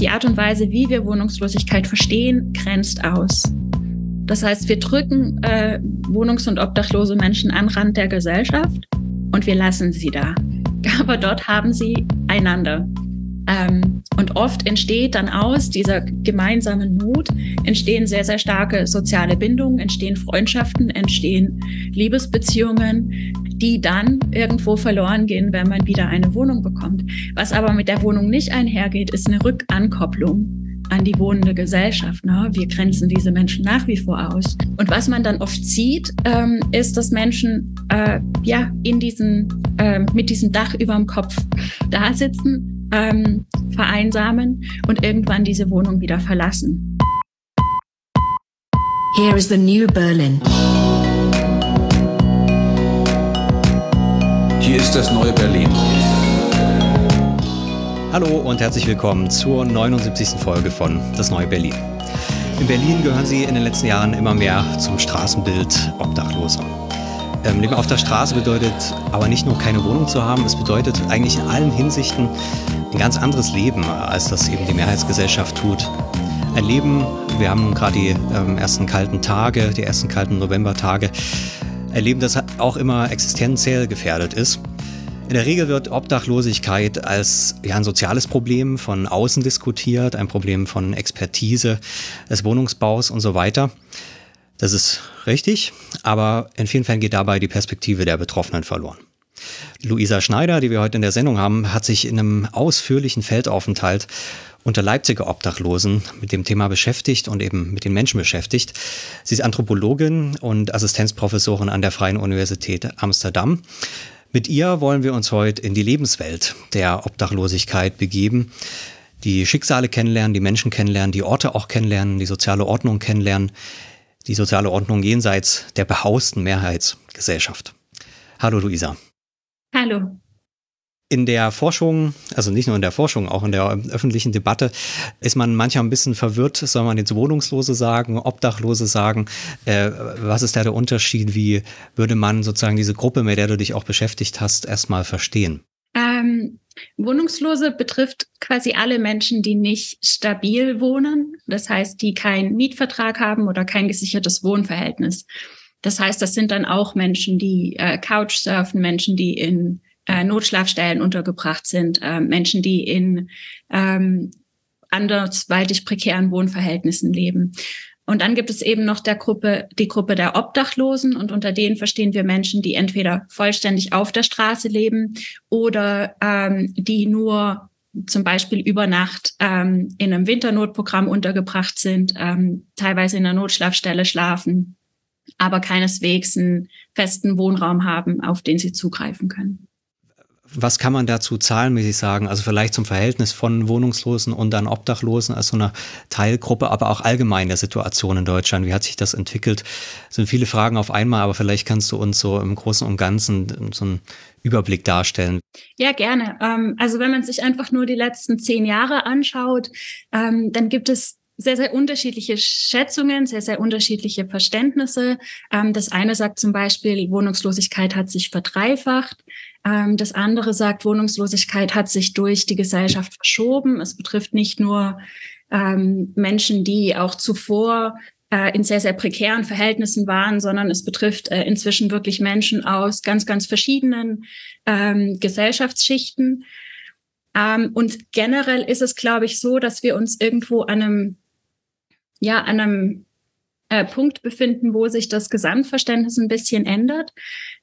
die Art und Weise, wie wir Wohnungslosigkeit verstehen, grenzt aus. Das heißt, wir drücken äh, wohnungs- und obdachlose Menschen an Rand der Gesellschaft und wir lassen sie da. Aber dort haben sie einander. Ähm, und oft entsteht dann aus dieser gemeinsamen Not, entstehen sehr, sehr starke soziale Bindungen, entstehen Freundschaften, entstehen Liebesbeziehungen, die dann irgendwo verloren gehen, wenn man wieder eine Wohnung bekommt. Was aber mit der Wohnung nicht einhergeht, ist eine Rückankopplung an die wohnende Gesellschaft. Ne? Wir grenzen diese Menschen nach wie vor aus. Und was man dann oft sieht, ähm, ist, dass Menschen äh, ja in diesen äh, mit diesem Dach über dem Kopf da sitzen, ähm, vereinsamen und irgendwann diese Wohnung wieder verlassen. Here is the new Berlin. Hier ist das neue Berlin. Hallo und herzlich willkommen zur 79. Folge von Das neue Berlin. In Berlin gehören sie in den letzten Jahren immer mehr zum Straßenbild Obdachloser. Ähm, Leben auf der Straße bedeutet aber nicht nur keine Wohnung zu haben, es bedeutet eigentlich in allen Hinsichten ein ganz anderes Leben, als das eben die Mehrheitsgesellschaft tut. Ein Leben, wir haben nun gerade die ähm, ersten kalten Tage, die ersten kalten Novembertage, erleben, das auch immer existenziell gefährdet ist. In der Regel wird Obdachlosigkeit als ja, ein soziales Problem von außen diskutiert, ein Problem von Expertise, des Wohnungsbaus und so weiter. Das ist richtig, aber in vielen Fällen geht dabei die Perspektive der Betroffenen verloren. Luisa Schneider, die wir heute in der Sendung haben, hat sich in einem ausführlichen Feldaufenthalt unter Leipziger Obdachlosen mit dem Thema beschäftigt und eben mit den Menschen beschäftigt. Sie ist Anthropologin und Assistenzprofessorin an der Freien Universität Amsterdam. Mit ihr wollen wir uns heute in die Lebenswelt der Obdachlosigkeit begeben, die Schicksale kennenlernen, die Menschen kennenlernen, die Orte auch kennenlernen, die soziale Ordnung kennenlernen, die soziale Ordnung jenseits der behausten Mehrheitsgesellschaft. Hallo Luisa. Hallo. In der Forschung, also nicht nur in der Forschung, auch in der öffentlichen Debatte, ist man manchmal ein bisschen verwirrt, soll man jetzt Wohnungslose sagen, Obdachlose sagen. Äh, was ist da der Unterschied? Wie würde man sozusagen diese Gruppe, mit der du dich auch beschäftigt hast, erstmal verstehen? Ähm, Wohnungslose betrifft quasi alle Menschen, die nicht stabil wohnen. Das heißt, die keinen Mietvertrag haben oder kein gesichertes Wohnverhältnis. Das heißt, das sind dann auch Menschen, die äh, Couchsurfen, Menschen, die in äh, Notschlafstellen untergebracht sind, äh, Menschen, die in ähm, andersweitig prekären Wohnverhältnissen leben. Und dann gibt es eben noch der Gruppe, die Gruppe der Obdachlosen. Und unter denen verstehen wir Menschen, die entweder vollständig auf der Straße leben oder ähm, die nur zum Beispiel über Nacht ähm, in einem Winternotprogramm untergebracht sind, ähm, teilweise in einer Notschlafstelle schlafen, aber keineswegs einen festen Wohnraum haben, auf den sie zugreifen können. Was kann man dazu zahlenmäßig sagen? Also vielleicht zum Verhältnis von Wohnungslosen und dann Obdachlosen als so eine Teilgruppe, aber auch allgemein der Situation in Deutschland. Wie hat sich das entwickelt? Es sind viele Fragen auf einmal, aber vielleicht kannst du uns so im Großen und Ganzen so einen Überblick darstellen. Ja, gerne. Ähm, also wenn man sich einfach nur die letzten zehn Jahre anschaut, ähm, dann gibt es sehr, sehr unterschiedliche Schätzungen, sehr, sehr unterschiedliche Verständnisse. Ähm, das eine sagt zum Beispiel, Wohnungslosigkeit hat sich verdreifacht. Ähm, das andere sagt, Wohnungslosigkeit hat sich durch die Gesellschaft verschoben. Es betrifft nicht nur ähm, Menschen, die auch zuvor äh, in sehr, sehr prekären Verhältnissen waren, sondern es betrifft äh, inzwischen wirklich Menschen aus ganz, ganz verschiedenen ähm, Gesellschaftsschichten. Ähm, und generell ist es, glaube ich, so, dass wir uns irgendwo an einem, ja, an einem äh, Punkt befinden, wo sich das Gesamtverständnis ein bisschen ändert,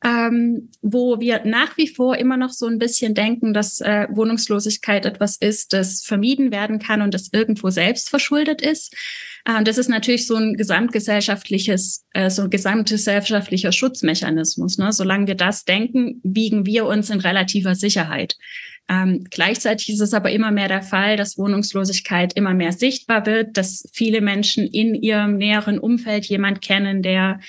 ähm, wo wir nach wie vor immer noch so ein bisschen denken, dass äh, Wohnungslosigkeit etwas ist, das vermieden werden kann und das irgendwo selbst verschuldet ist. Äh, das ist natürlich so ein gesamtgesellschaftliches, äh, so ein gesamtgesellschaftlicher Schutzmechanismus. Ne? Solange wir das denken, wiegen wir uns in relativer Sicherheit. Ähm, gleichzeitig ist es aber immer mehr der Fall, dass Wohnungslosigkeit immer mehr sichtbar wird, dass viele Menschen in ihrem näheren Umfeld jemand kennen, der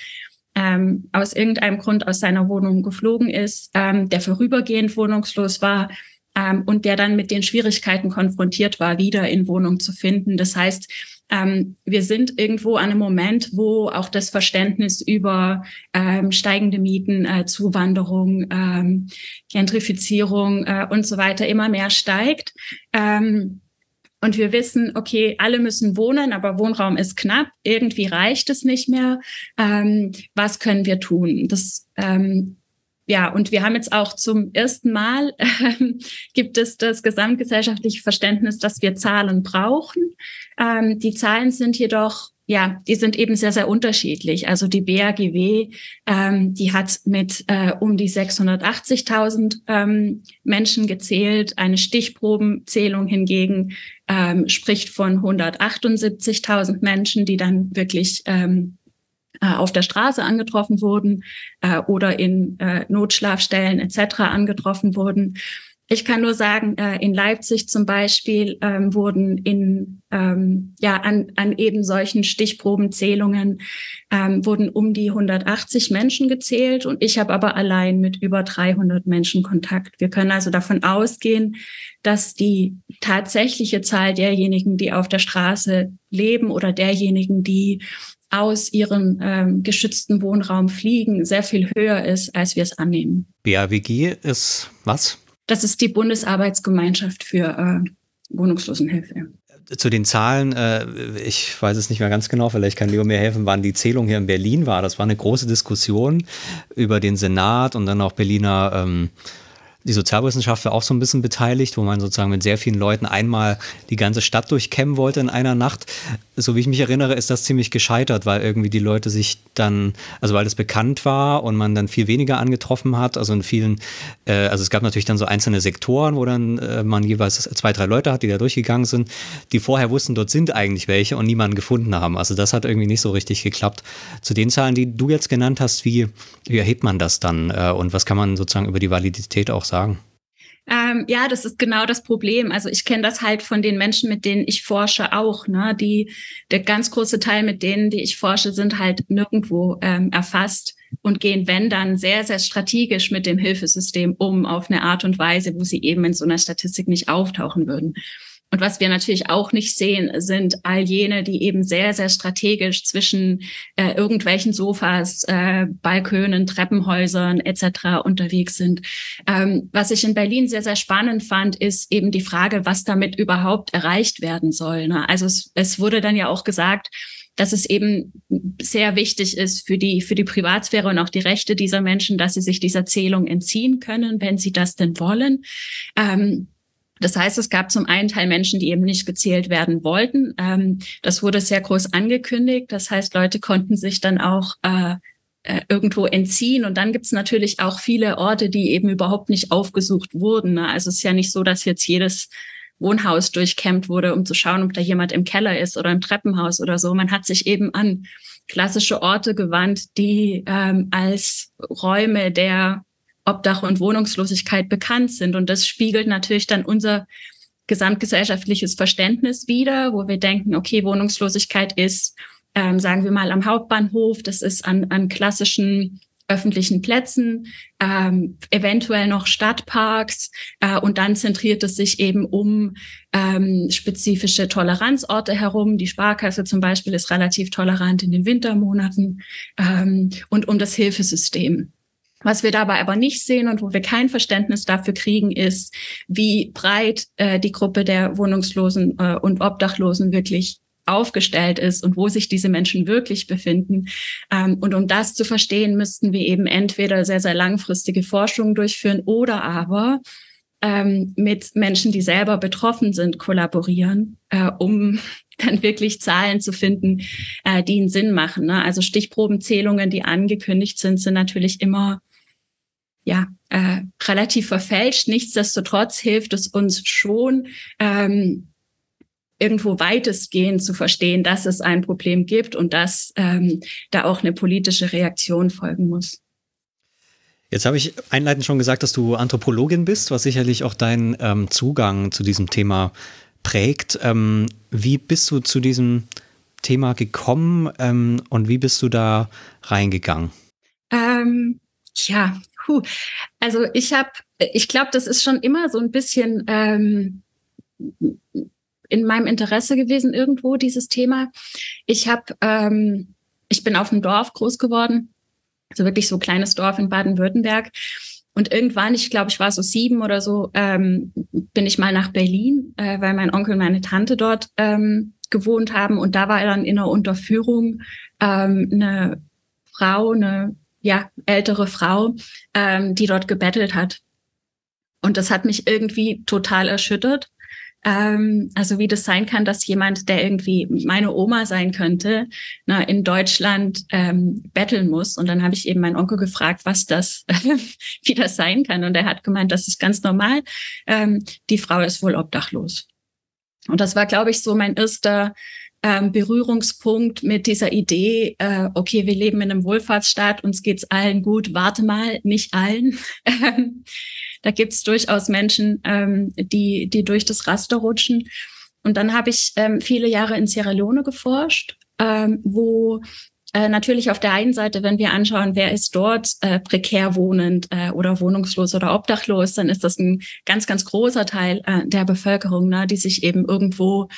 ähm, aus irgendeinem Grund aus seiner Wohnung geflogen ist, ähm, der vorübergehend wohnungslos war ähm, und der dann mit den Schwierigkeiten konfrontiert war, wieder in Wohnung zu finden. Das heißt, ähm, wir sind irgendwo an einem Moment, wo auch das Verständnis über ähm, steigende Mieten, äh, Zuwanderung, ähm, Gentrifizierung äh, und so weiter immer mehr steigt. Ähm, und wir wissen, okay, alle müssen wohnen, aber Wohnraum ist knapp, irgendwie reicht es nicht mehr. Ähm, was können wir tun? Das ähm, ja, und wir haben jetzt auch zum ersten Mal ähm, gibt es das gesamtgesellschaftliche Verständnis, dass wir Zahlen brauchen. Ähm, die Zahlen sind jedoch ja, die sind eben sehr, sehr unterschiedlich. Also die BAGW, ähm, die hat mit äh, um die 680.000 ähm, Menschen gezählt. Eine Stichprobenzählung hingegen ähm, spricht von 178.000 Menschen, die dann wirklich ähm, äh, auf der Straße angetroffen wurden äh, oder in äh, Notschlafstellen etc. angetroffen wurden. Ich kann nur sagen, äh, in Leipzig zum Beispiel ähm, wurden in ähm, ja an, an eben solchen Stichprobenzählungen ähm, wurden um die 180 Menschen gezählt und ich habe aber allein mit über 300 Menschen Kontakt. Wir können also davon ausgehen, dass die tatsächliche Zahl derjenigen, die auf der Straße leben oder derjenigen, die aus ihrem ähm, geschützten Wohnraum fliegen, sehr viel höher ist, als wir es annehmen. BAWG ist was? Das ist die Bundesarbeitsgemeinschaft für äh, Wohnungslosenhilfe. Zu den Zahlen, äh, ich weiß es nicht mehr ganz genau, vielleicht kann Leo mir helfen, wann die Zählung hier in Berlin war. Das war eine große Diskussion über den Senat und dann auch Berliner ähm, die Sozialwissenschaftler auch so ein bisschen beteiligt, wo man sozusagen mit sehr vielen Leuten einmal die ganze Stadt durchkämmen wollte in einer Nacht. So wie ich mich erinnere, ist das ziemlich gescheitert, weil irgendwie die Leute sich dann, also weil es bekannt war und man dann viel weniger angetroffen hat. Also in vielen, äh, also es gab natürlich dann so einzelne Sektoren, wo dann äh, man jeweils zwei, drei Leute hat, die da durchgegangen sind, die vorher wussten, dort sind eigentlich welche und niemanden gefunden haben. Also das hat irgendwie nicht so richtig geklappt. Zu den Zahlen, die du jetzt genannt hast, wie, wie erhebt man das dann äh, und was kann man sozusagen über die Validität auch sagen? Sagen? Ähm, ja, das ist genau das Problem. Also ich kenne das halt von den Menschen, mit denen ich forsche, auch. Ne? Die, der ganz große Teil mit denen, die ich forsche, sind halt nirgendwo ähm, erfasst und gehen, wenn dann, sehr, sehr strategisch mit dem Hilfesystem um, auf eine Art und Weise, wo sie eben in so einer Statistik nicht auftauchen würden. Und was wir natürlich auch nicht sehen, sind all jene, die eben sehr, sehr strategisch zwischen äh, irgendwelchen Sofas, äh, Balkönen, Treppenhäusern etc. unterwegs sind. Ähm, was ich in Berlin sehr, sehr spannend fand, ist eben die Frage, was damit überhaupt erreicht werden soll. Ne? Also es, es wurde dann ja auch gesagt, dass es eben sehr wichtig ist für die, für die Privatsphäre und auch die Rechte dieser Menschen, dass sie sich dieser Zählung entziehen können, wenn sie das denn wollen. Ähm, das heißt, es gab zum einen Teil Menschen, die eben nicht gezählt werden wollten. Ähm, das wurde sehr groß angekündigt. Das heißt, Leute konnten sich dann auch äh, äh, irgendwo entziehen. Und dann gibt es natürlich auch viele Orte, die eben überhaupt nicht aufgesucht wurden. Ne? Also es ist ja nicht so, dass jetzt jedes Wohnhaus durchkämmt wurde, um zu schauen, ob da jemand im Keller ist oder im Treppenhaus oder so. Man hat sich eben an klassische Orte gewandt, die ähm, als Räume der Obdach und Wohnungslosigkeit bekannt sind. Und das spiegelt natürlich dann unser gesamtgesellschaftliches Verständnis wider, wo wir denken, okay, Wohnungslosigkeit ist, ähm, sagen wir mal, am Hauptbahnhof, das ist an, an klassischen öffentlichen Plätzen, ähm, eventuell noch Stadtparks äh, und dann zentriert es sich eben um ähm, spezifische Toleranzorte herum. Die Sparkasse zum Beispiel ist relativ tolerant in den Wintermonaten ähm, und um das Hilfesystem. Was wir dabei aber nicht sehen und wo wir kein Verständnis dafür kriegen, ist, wie breit äh, die Gruppe der Wohnungslosen äh, und Obdachlosen wirklich aufgestellt ist und wo sich diese Menschen wirklich befinden. Ähm, und um das zu verstehen, müssten wir eben entweder sehr, sehr langfristige Forschungen durchführen oder aber ähm, mit Menschen, die selber betroffen sind, kollaborieren, äh, um dann wirklich Zahlen zu finden, äh, die einen Sinn machen. Ne? Also Stichprobenzählungen, die angekündigt sind, sind natürlich immer ja, äh, relativ verfälscht. Nichtsdestotrotz hilft es uns schon, ähm, irgendwo weitestgehend zu verstehen, dass es ein Problem gibt und dass ähm, da auch eine politische Reaktion folgen muss. Jetzt habe ich einleitend schon gesagt, dass du Anthropologin bist, was sicherlich auch deinen ähm, Zugang zu diesem Thema prägt. Ähm, wie bist du zu diesem Thema gekommen ähm, und wie bist du da reingegangen? Ähm, ja, puh. Also ich habe, ich glaube, das ist schon immer so ein bisschen ähm, in meinem Interesse gewesen irgendwo dieses Thema. Ich habe, ähm, ich bin auf dem Dorf groß geworden, also wirklich so kleines Dorf in Baden-Württemberg. Und irgendwann, ich glaube, ich war so sieben oder so, ähm, bin ich mal nach Berlin, äh, weil mein Onkel und meine Tante dort ähm, gewohnt haben. Und da war dann in einer Unterführung ähm, eine Frau, eine ja, ältere Frau, ähm, die dort gebettelt hat. Und das hat mich irgendwie total erschüttert. Ähm, also wie das sein kann, dass jemand, der irgendwie meine Oma sein könnte, na, in Deutschland ähm, betteln muss. Und dann habe ich eben meinen Onkel gefragt, was das, wie das sein kann. Und er hat gemeint, das ist ganz normal. Ähm, die Frau ist wohl obdachlos. Und das war, glaube ich, so mein erster ähm, Berührungspunkt mit dieser Idee, äh, okay, wir leben in einem Wohlfahrtsstaat, uns geht's allen gut, warte mal, nicht allen. da gibt's durchaus Menschen, ähm, die, die durch das Raster rutschen. Und dann habe ich ähm, viele Jahre in Sierra Leone geforscht, ähm, wo äh, natürlich auf der einen Seite, wenn wir anschauen, wer ist dort äh, prekär wohnend äh, oder wohnungslos oder obdachlos, dann ist das ein ganz, ganz großer Teil äh, der Bevölkerung, ne, die sich eben irgendwo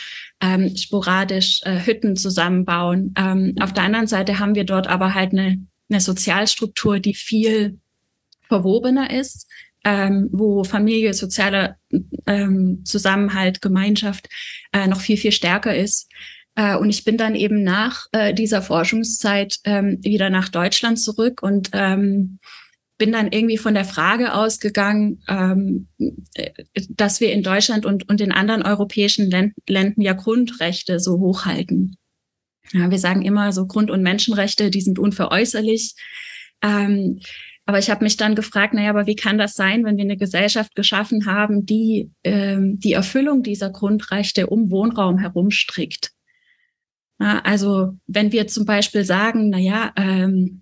ähm, sporadisch äh, Hütten zusammenbauen. Ähm, auf der anderen Seite haben wir dort aber halt eine, eine Sozialstruktur, die viel verwobener ist, ähm, wo Familie, sozialer ähm, Zusammenhalt, Gemeinschaft noch viel, viel stärker ist. Äh, und ich bin dann eben nach äh, dieser Forschungszeit ähm, wieder nach Deutschland zurück und ähm, bin dann irgendwie von der Frage ausgegangen, ähm, äh, dass wir in Deutschland und, und in anderen europäischen Ländern ja Grundrechte so hochhalten. Ja, wir sagen immer so Grund- und Menschenrechte, die sind unveräußerlich. Ähm, aber ich habe mich dann gefragt, naja, aber wie kann das sein, wenn wir eine Gesellschaft geschaffen haben, die ähm, die Erfüllung dieser Grundrechte um Wohnraum herumstrickt? Also wenn wir zum Beispiel sagen, na ja, ähm,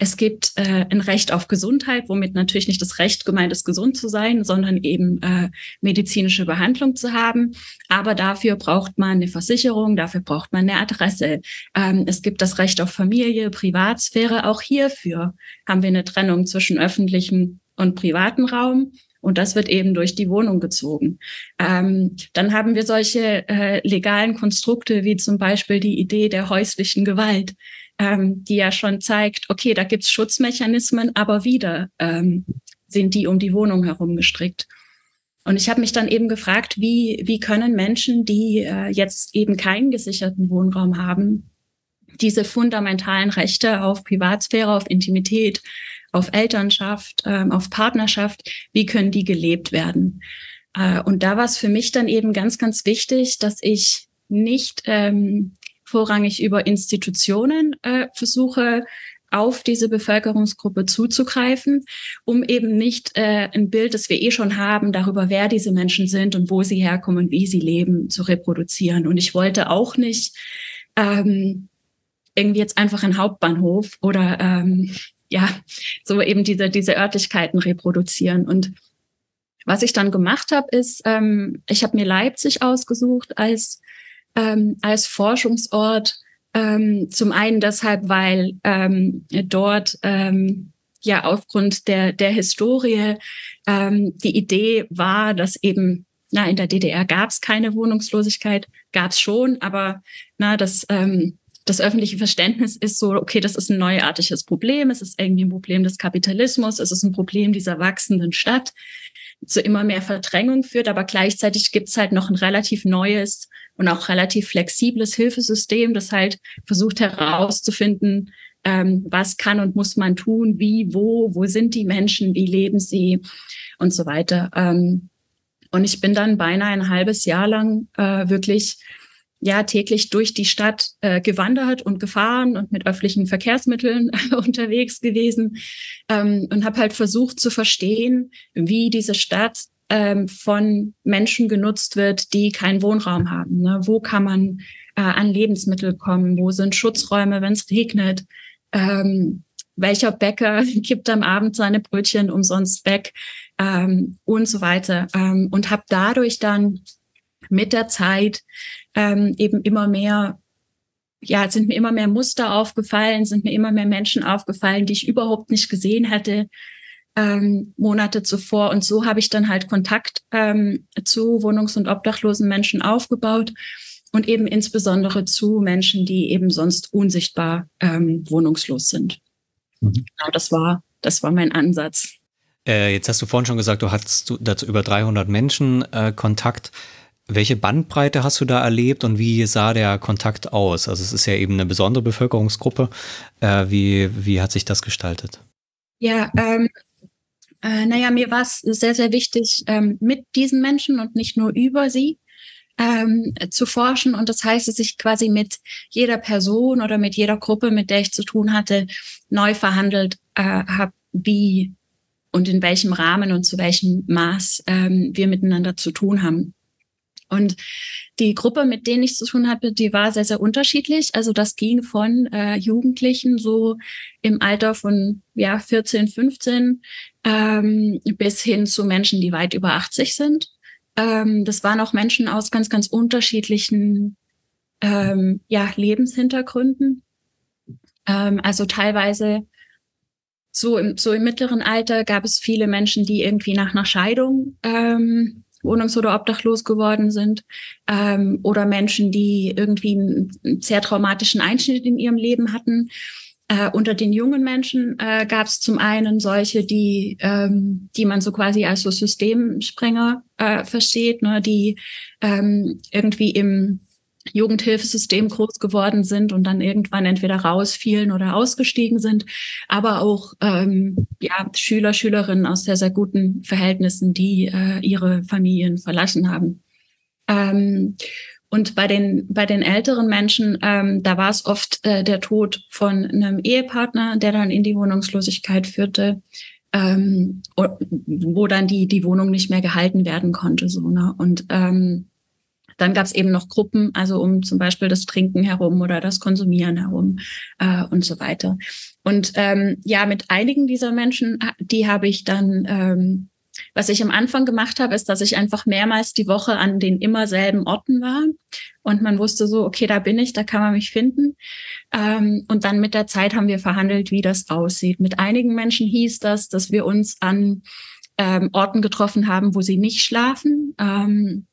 es gibt äh, ein Recht auf Gesundheit, womit natürlich nicht das Recht gemeint ist, gesund zu sein, sondern eben äh, medizinische Behandlung zu haben. Aber dafür braucht man eine Versicherung, dafür braucht man eine Adresse. Ähm, es gibt das Recht auf Familie, Privatsphäre. Auch hierfür haben wir eine Trennung zwischen öffentlichen und privaten Raum. Und das wird eben durch die Wohnung gezogen. Ähm, dann haben wir solche äh, legalen Konstrukte wie zum Beispiel die Idee der häuslichen Gewalt, ähm, die ja schon zeigt, okay, da gibt's Schutzmechanismen, aber wieder ähm, sind die um die Wohnung herum gestrickt. Und ich habe mich dann eben gefragt, wie, wie können Menschen, die äh, jetzt eben keinen gesicherten Wohnraum haben, diese fundamentalen Rechte auf Privatsphäre, auf Intimität, auf Elternschaft, ähm, auf Partnerschaft, wie können die gelebt werden? Äh, und da war es für mich dann eben ganz, ganz wichtig, dass ich nicht ähm, vorrangig über Institutionen äh, versuche, auf diese Bevölkerungsgruppe zuzugreifen, um eben nicht äh, ein Bild, das wir eh schon haben, darüber, wer diese Menschen sind und wo sie herkommen und wie sie leben, zu reproduzieren. Und ich wollte auch nicht ähm, irgendwie jetzt einfach einen Hauptbahnhof oder ähm, ja, so eben diese, diese Örtlichkeiten reproduzieren. Und was ich dann gemacht habe, ist, ähm, ich habe mir Leipzig ausgesucht als, ähm, als Forschungsort. Ähm, zum einen deshalb, weil ähm, dort ähm, ja aufgrund der, der Historie ähm, die Idee war, dass eben na, in der DDR gab es keine Wohnungslosigkeit, gab es schon, aber na, das ähm, das öffentliche Verständnis ist so, okay, das ist ein neuartiges Problem, es ist irgendwie ein Problem des Kapitalismus, es ist ein Problem dieser wachsenden Stadt, zu immer mehr Verdrängung führt, aber gleichzeitig gibt es halt noch ein relativ neues und auch relativ flexibles Hilfesystem, das halt versucht herauszufinden, ähm, was kann und muss man tun, wie, wo, wo sind die Menschen, wie leben sie und so weiter. Ähm, und ich bin dann beinahe ein halbes Jahr lang äh, wirklich ja täglich durch die Stadt äh, gewandert und gefahren und mit öffentlichen Verkehrsmitteln unterwegs gewesen ähm, und habe halt versucht zu verstehen, wie diese Stadt ähm, von Menschen genutzt wird, die keinen Wohnraum haben. Ne? Wo kann man äh, an Lebensmittel kommen? Wo sind Schutzräume, wenn es regnet? Ähm, welcher Bäcker gibt am Abend seine Brötchen umsonst weg ähm, und so weiter. Ähm, und habe dadurch dann mit der Zeit ähm, eben immer mehr, ja, sind mir immer mehr Muster aufgefallen, sind mir immer mehr Menschen aufgefallen, die ich überhaupt nicht gesehen hätte ähm, Monate zuvor. Und so habe ich dann halt Kontakt ähm, zu wohnungs- und obdachlosen Menschen aufgebaut und eben insbesondere zu Menschen, die eben sonst unsichtbar ähm, wohnungslos sind. Mhm. Genau, das war, das war mein Ansatz. Äh, jetzt hast du vorhin schon gesagt, du hattest dazu über 300 Menschen äh, Kontakt. Welche Bandbreite hast du da erlebt und wie sah der Kontakt aus? Also es ist ja eben eine besondere Bevölkerungsgruppe. Äh, wie, wie hat sich das gestaltet? Ja, ähm, äh, naja, mir war es sehr, sehr wichtig, ähm, mit diesen Menschen und nicht nur über sie ähm, zu forschen. Und das heißt, dass ich quasi mit jeder Person oder mit jeder Gruppe, mit der ich zu tun hatte, neu verhandelt äh, habe, wie und in welchem Rahmen und zu welchem Maß ähm, wir miteinander zu tun haben. Und die Gruppe, mit denen ich zu tun hatte, die war sehr, sehr unterschiedlich. Also das ging von äh, Jugendlichen so im Alter von ja 14, 15 ähm, bis hin zu Menschen, die weit über 80 sind. Ähm, das waren auch Menschen aus ganz, ganz unterschiedlichen ähm, ja, Lebenshintergründen. Ähm, also teilweise so im, so im mittleren Alter gab es viele Menschen, die irgendwie nach einer Scheidung ähm, wohnungs- oder obdachlos geworden sind ähm, oder Menschen, die irgendwie einen sehr traumatischen Einschnitt in ihrem Leben hatten. Äh, unter den jungen Menschen äh, gab es zum einen solche, die, ähm, die man so quasi als so Systemsprenger äh, versteht, ne, die ähm, irgendwie im Jugendhilfesystem groß geworden sind und dann irgendwann entweder rausfielen oder ausgestiegen sind, aber auch ähm, ja, Schüler, Schülerinnen aus sehr, sehr guten Verhältnissen, die äh, ihre Familien verlassen haben. Ähm, und bei den, bei den älteren Menschen, ähm, da war es oft äh, der Tod von einem Ehepartner, der dann in die Wohnungslosigkeit führte, ähm, wo dann die, die Wohnung nicht mehr gehalten werden konnte. So, ne? Und ähm, dann gab es eben noch Gruppen, also um zum Beispiel das Trinken herum oder das Konsumieren herum äh, und so weiter. Und ähm, ja, mit einigen dieser Menschen, die habe ich dann, ähm, was ich am Anfang gemacht habe, ist, dass ich einfach mehrmals die Woche an den immer selben Orten war. Und man wusste so, okay, da bin ich, da kann man mich finden. Ähm, und dann mit der Zeit haben wir verhandelt, wie das aussieht. Mit einigen Menschen hieß das, dass wir uns an ähm, Orten getroffen haben, wo sie nicht schlafen. Ähm,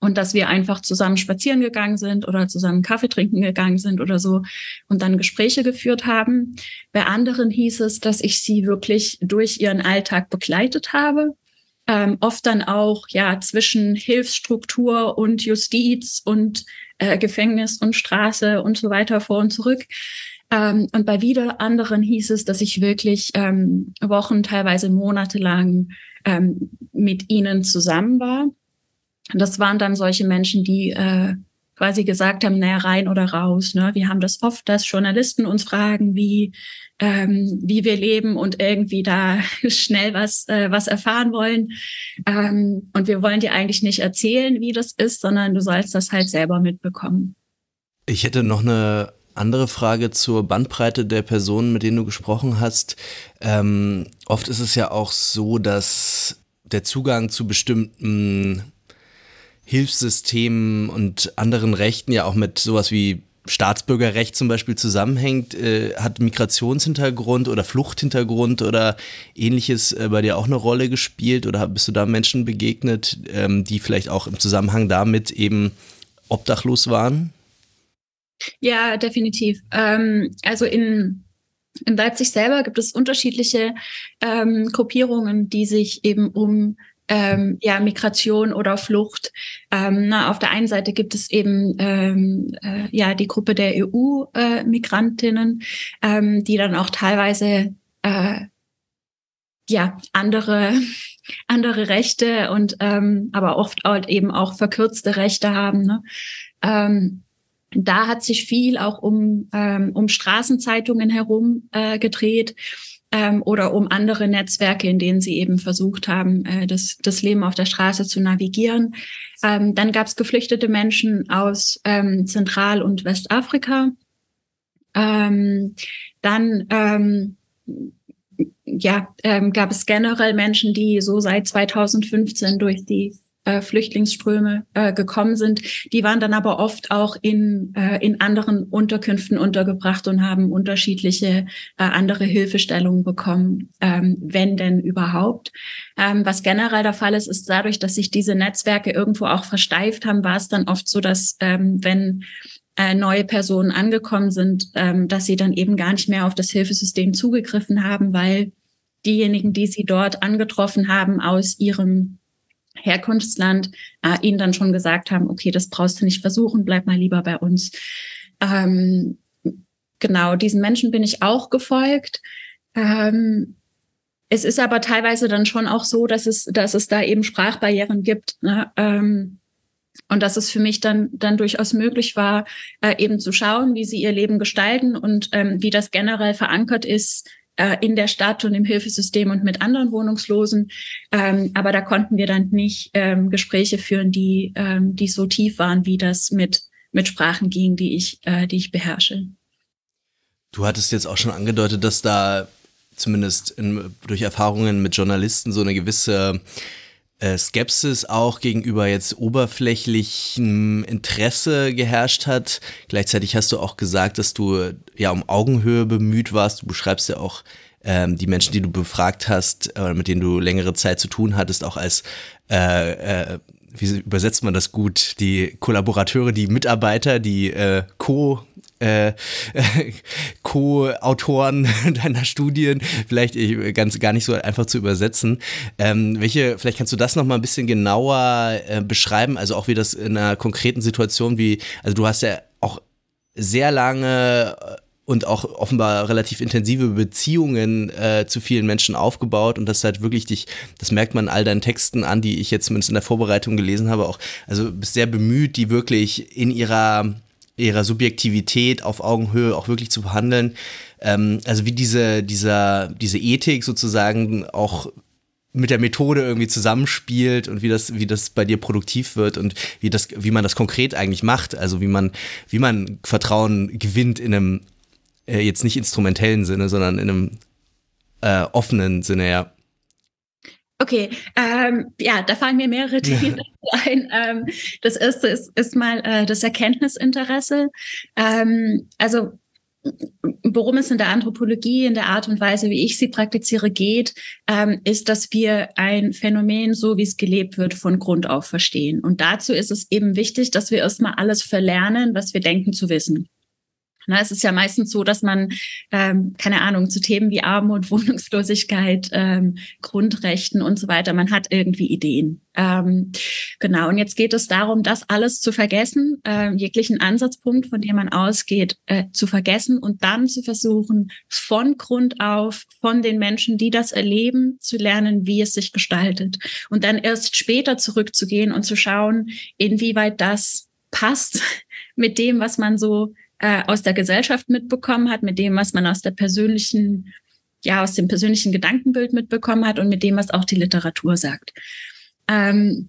und dass wir einfach zusammen spazieren gegangen sind oder zusammen Kaffee trinken gegangen sind oder so und dann Gespräche geführt haben. Bei anderen hieß es, dass ich sie wirklich durch ihren Alltag begleitet habe. Ähm, oft dann auch ja zwischen Hilfsstruktur und Justiz und äh, Gefängnis und Straße und so weiter vor und zurück. Ähm, und bei wieder anderen hieß es, dass ich wirklich ähm, Wochen, teilweise Monate lang ähm, mit ihnen zusammen war das waren dann solche Menschen, die äh, quasi gesagt haben, naja, rein oder raus. Ne? Wir haben das oft, dass Journalisten uns fragen, wie, ähm, wie wir leben und irgendwie da schnell was, äh, was erfahren wollen. Ähm, und wir wollen dir eigentlich nicht erzählen, wie das ist, sondern du sollst das halt selber mitbekommen. Ich hätte noch eine andere Frage zur Bandbreite der Personen, mit denen du gesprochen hast. Ähm, oft ist es ja auch so, dass der Zugang zu bestimmten Hilfssystemen und anderen Rechten ja auch mit sowas wie Staatsbürgerrecht zum Beispiel zusammenhängt, äh, hat Migrationshintergrund oder Fluchthintergrund oder ähnliches äh, bei dir auch eine Rolle gespielt oder bist du da Menschen begegnet, ähm, die vielleicht auch im Zusammenhang damit eben obdachlos waren? Ja, definitiv. Ähm, also in, in Leipzig selber gibt es unterschiedliche ähm, Gruppierungen, die sich eben um ähm, ja, Migration oder Flucht. Ähm, na, auf der einen Seite gibt es eben ähm, äh, ja die Gruppe der EU-Migrantinnen, äh, ähm, die dann auch teilweise äh, ja andere andere Rechte und ähm, aber oft halt eben auch verkürzte Rechte haben. Ne? Ähm, da hat sich viel auch um ähm, um Straßenzeitungen herum äh, gedreht ähm, oder um andere Netzwerke, in denen sie eben versucht haben, äh, das, das Leben auf der Straße zu navigieren. Ähm, dann gab es geflüchtete Menschen aus ähm, Zentral- und Westafrika. Ähm, dann ähm, ja, ähm, gab es generell Menschen, die so seit 2015 durch die äh, Flüchtlingsströme äh, gekommen sind. Die waren dann aber oft auch in, äh, in anderen Unterkünften untergebracht und haben unterschiedliche äh, andere Hilfestellungen bekommen, ähm, wenn denn überhaupt. Ähm, was generell der Fall ist, ist dadurch, dass sich diese Netzwerke irgendwo auch versteift haben, war es dann oft so, dass ähm, wenn äh, neue Personen angekommen sind, ähm, dass sie dann eben gar nicht mehr auf das Hilfesystem zugegriffen haben, weil diejenigen, die sie dort angetroffen haben aus ihrem Herkunftsland, äh, ihnen dann schon gesagt haben, okay, das brauchst du nicht versuchen, bleib mal lieber bei uns. Ähm, genau, diesen Menschen bin ich auch gefolgt. Ähm, es ist aber teilweise dann schon auch so, dass es, dass es da eben Sprachbarrieren gibt. Ne? Ähm, und dass es für mich dann, dann durchaus möglich war, äh, eben zu schauen, wie sie ihr Leben gestalten und ähm, wie das generell verankert ist äh, in der Stadt und im Hilfesystem und mit anderen Wohnungslosen. Ähm, aber da konnten wir dann nicht ähm, Gespräche führen, die, ähm, die so tief waren, wie das mit, mit Sprachen ging, die ich, äh, die ich beherrsche. Du hattest jetzt auch schon angedeutet, dass da zumindest in, durch Erfahrungen mit Journalisten so eine gewisse äh, Skepsis auch gegenüber jetzt oberflächlichem Interesse geherrscht hat. Gleichzeitig hast du auch gesagt, dass du ja um Augenhöhe bemüht warst. Du beschreibst ja auch ähm, die Menschen, die du befragt hast, äh, mit denen du längere Zeit zu tun hattest, auch als äh, äh, wie übersetzt man das gut? Die Kollaborateure, die Mitarbeiter, die äh, Co- äh, Co-Autoren deiner Studien, vielleicht ganz gar nicht so einfach zu übersetzen. Ähm, welche, vielleicht kannst du das noch mal ein bisschen genauer äh, beschreiben, also auch wie das in einer konkreten Situation wie, also du hast ja auch sehr lange äh, und auch offenbar relativ intensive Beziehungen äh, zu vielen Menschen aufgebaut und das halt wirklich dich, das merkt man all deinen Texten an, die ich jetzt zumindest in der Vorbereitung gelesen habe, auch, also bist sehr bemüht, die wirklich in ihrer ihrer Subjektivität auf Augenhöhe auch wirklich zu behandeln. Ähm, also wie diese, dieser, diese Ethik sozusagen auch mit der Methode irgendwie zusammenspielt und wie das, wie das bei dir produktiv wird und wie das, wie man das konkret eigentlich macht. Also wie man, wie man Vertrauen gewinnt in einem äh, jetzt nicht instrumentellen Sinne, sondern in einem äh, offenen Sinne, ja. Okay, ähm, ja, da fallen mir mehrere Dinge ein. Ähm, das erste ist, ist mal äh, das Erkenntnisinteresse. Ähm, also worum es in der Anthropologie, in der Art und Weise, wie ich sie praktiziere, geht, ähm, ist, dass wir ein Phänomen, so wie es gelebt wird, von Grund auf verstehen. Und dazu ist es eben wichtig, dass wir erstmal alles verlernen, was wir denken zu wissen. Na, es ist ja meistens so, dass man, ähm, keine Ahnung, zu Themen wie Armut, Wohnungslosigkeit, ähm, Grundrechten und so weiter, man hat irgendwie Ideen. Ähm, genau, und jetzt geht es darum, das alles zu vergessen, äh, jeglichen Ansatzpunkt, von dem man ausgeht, äh, zu vergessen und dann zu versuchen, von Grund auf, von den Menschen, die das erleben, zu lernen, wie es sich gestaltet. Und dann erst später zurückzugehen und zu schauen, inwieweit das passt mit dem, was man so äh, aus der Gesellschaft mitbekommen hat, mit dem, was man aus der persönlichen, ja, aus dem persönlichen Gedankenbild mitbekommen hat und mit dem, was auch die Literatur sagt. Ähm,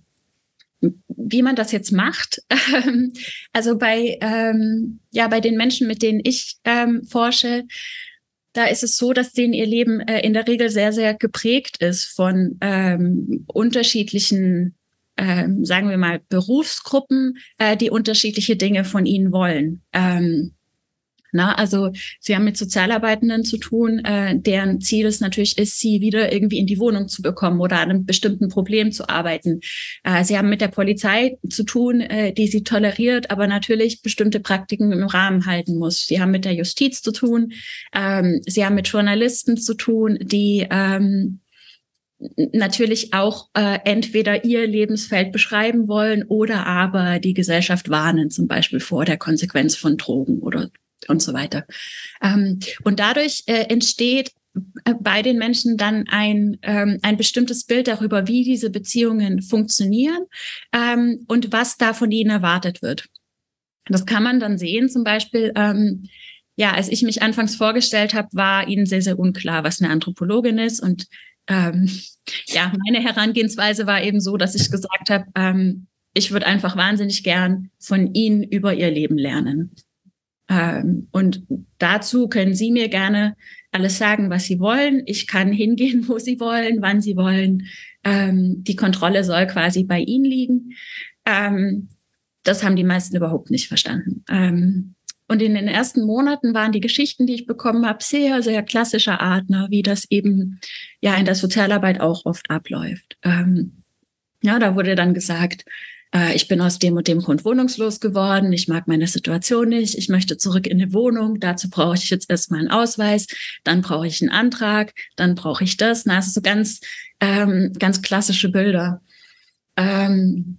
wie man das jetzt macht. also bei, ähm, ja, bei den Menschen, mit denen ich ähm, forsche, da ist es so, dass denen ihr Leben äh, in der Regel sehr, sehr geprägt ist von ähm, unterschiedlichen ähm, sagen wir mal, Berufsgruppen, äh, die unterschiedliche Dinge von ihnen wollen. Ähm, na, also Sie haben mit Sozialarbeitenden zu tun, äh, deren Ziel es natürlich ist, sie wieder irgendwie in die Wohnung zu bekommen oder an einem bestimmten Problem zu arbeiten. Äh, sie haben mit der Polizei zu tun, äh, die sie toleriert, aber natürlich bestimmte Praktiken im Rahmen halten muss. Sie haben mit der Justiz zu tun. Ähm, sie haben mit Journalisten zu tun, die ähm, natürlich auch äh, entweder ihr Lebensfeld beschreiben wollen oder aber die Gesellschaft warnen, zum Beispiel vor der Konsequenz von Drogen oder und so weiter. Ähm, und dadurch äh, entsteht äh, bei den Menschen dann ein, ähm, ein bestimmtes Bild darüber, wie diese Beziehungen funktionieren ähm, und was da von ihnen erwartet wird. Das kann man dann sehen, zum Beispiel, ähm, ja, als ich mich anfangs vorgestellt habe, war ihnen sehr, sehr unklar, was eine Anthropologin ist und ähm, ja, meine Herangehensweise war eben so, dass ich gesagt habe, ähm, ich würde einfach wahnsinnig gern von Ihnen über Ihr Leben lernen. Ähm, und dazu können Sie mir gerne alles sagen, was Sie wollen. Ich kann hingehen, wo Sie wollen, wann Sie wollen. Ähm, die Kontrolle soll quasi bei Ihnen liegen. Ähm, das haben die meisten überhaupt nicht verstanden. Und in den ersten Monaten waren die Geschichten, die ich bekommen habe, sehr, sehr klassischer Art, ne, wie das eben ja in der Sozialarbeit auch oft abläuft. Ähm, ja, da wurde dann gesagt, äh, ich bin aus dem und dem Grund wohnungslos geworden, ich mag meine Situation nicht, ich möchte zurück in eine Wohnung, dazu brauche ich jetzt erstmal einen Ausweis, dann brauche ich einen Antrag, dann brauche ich das. Na, also so ganz, ähm, ganz klassische Bilder. Ähm,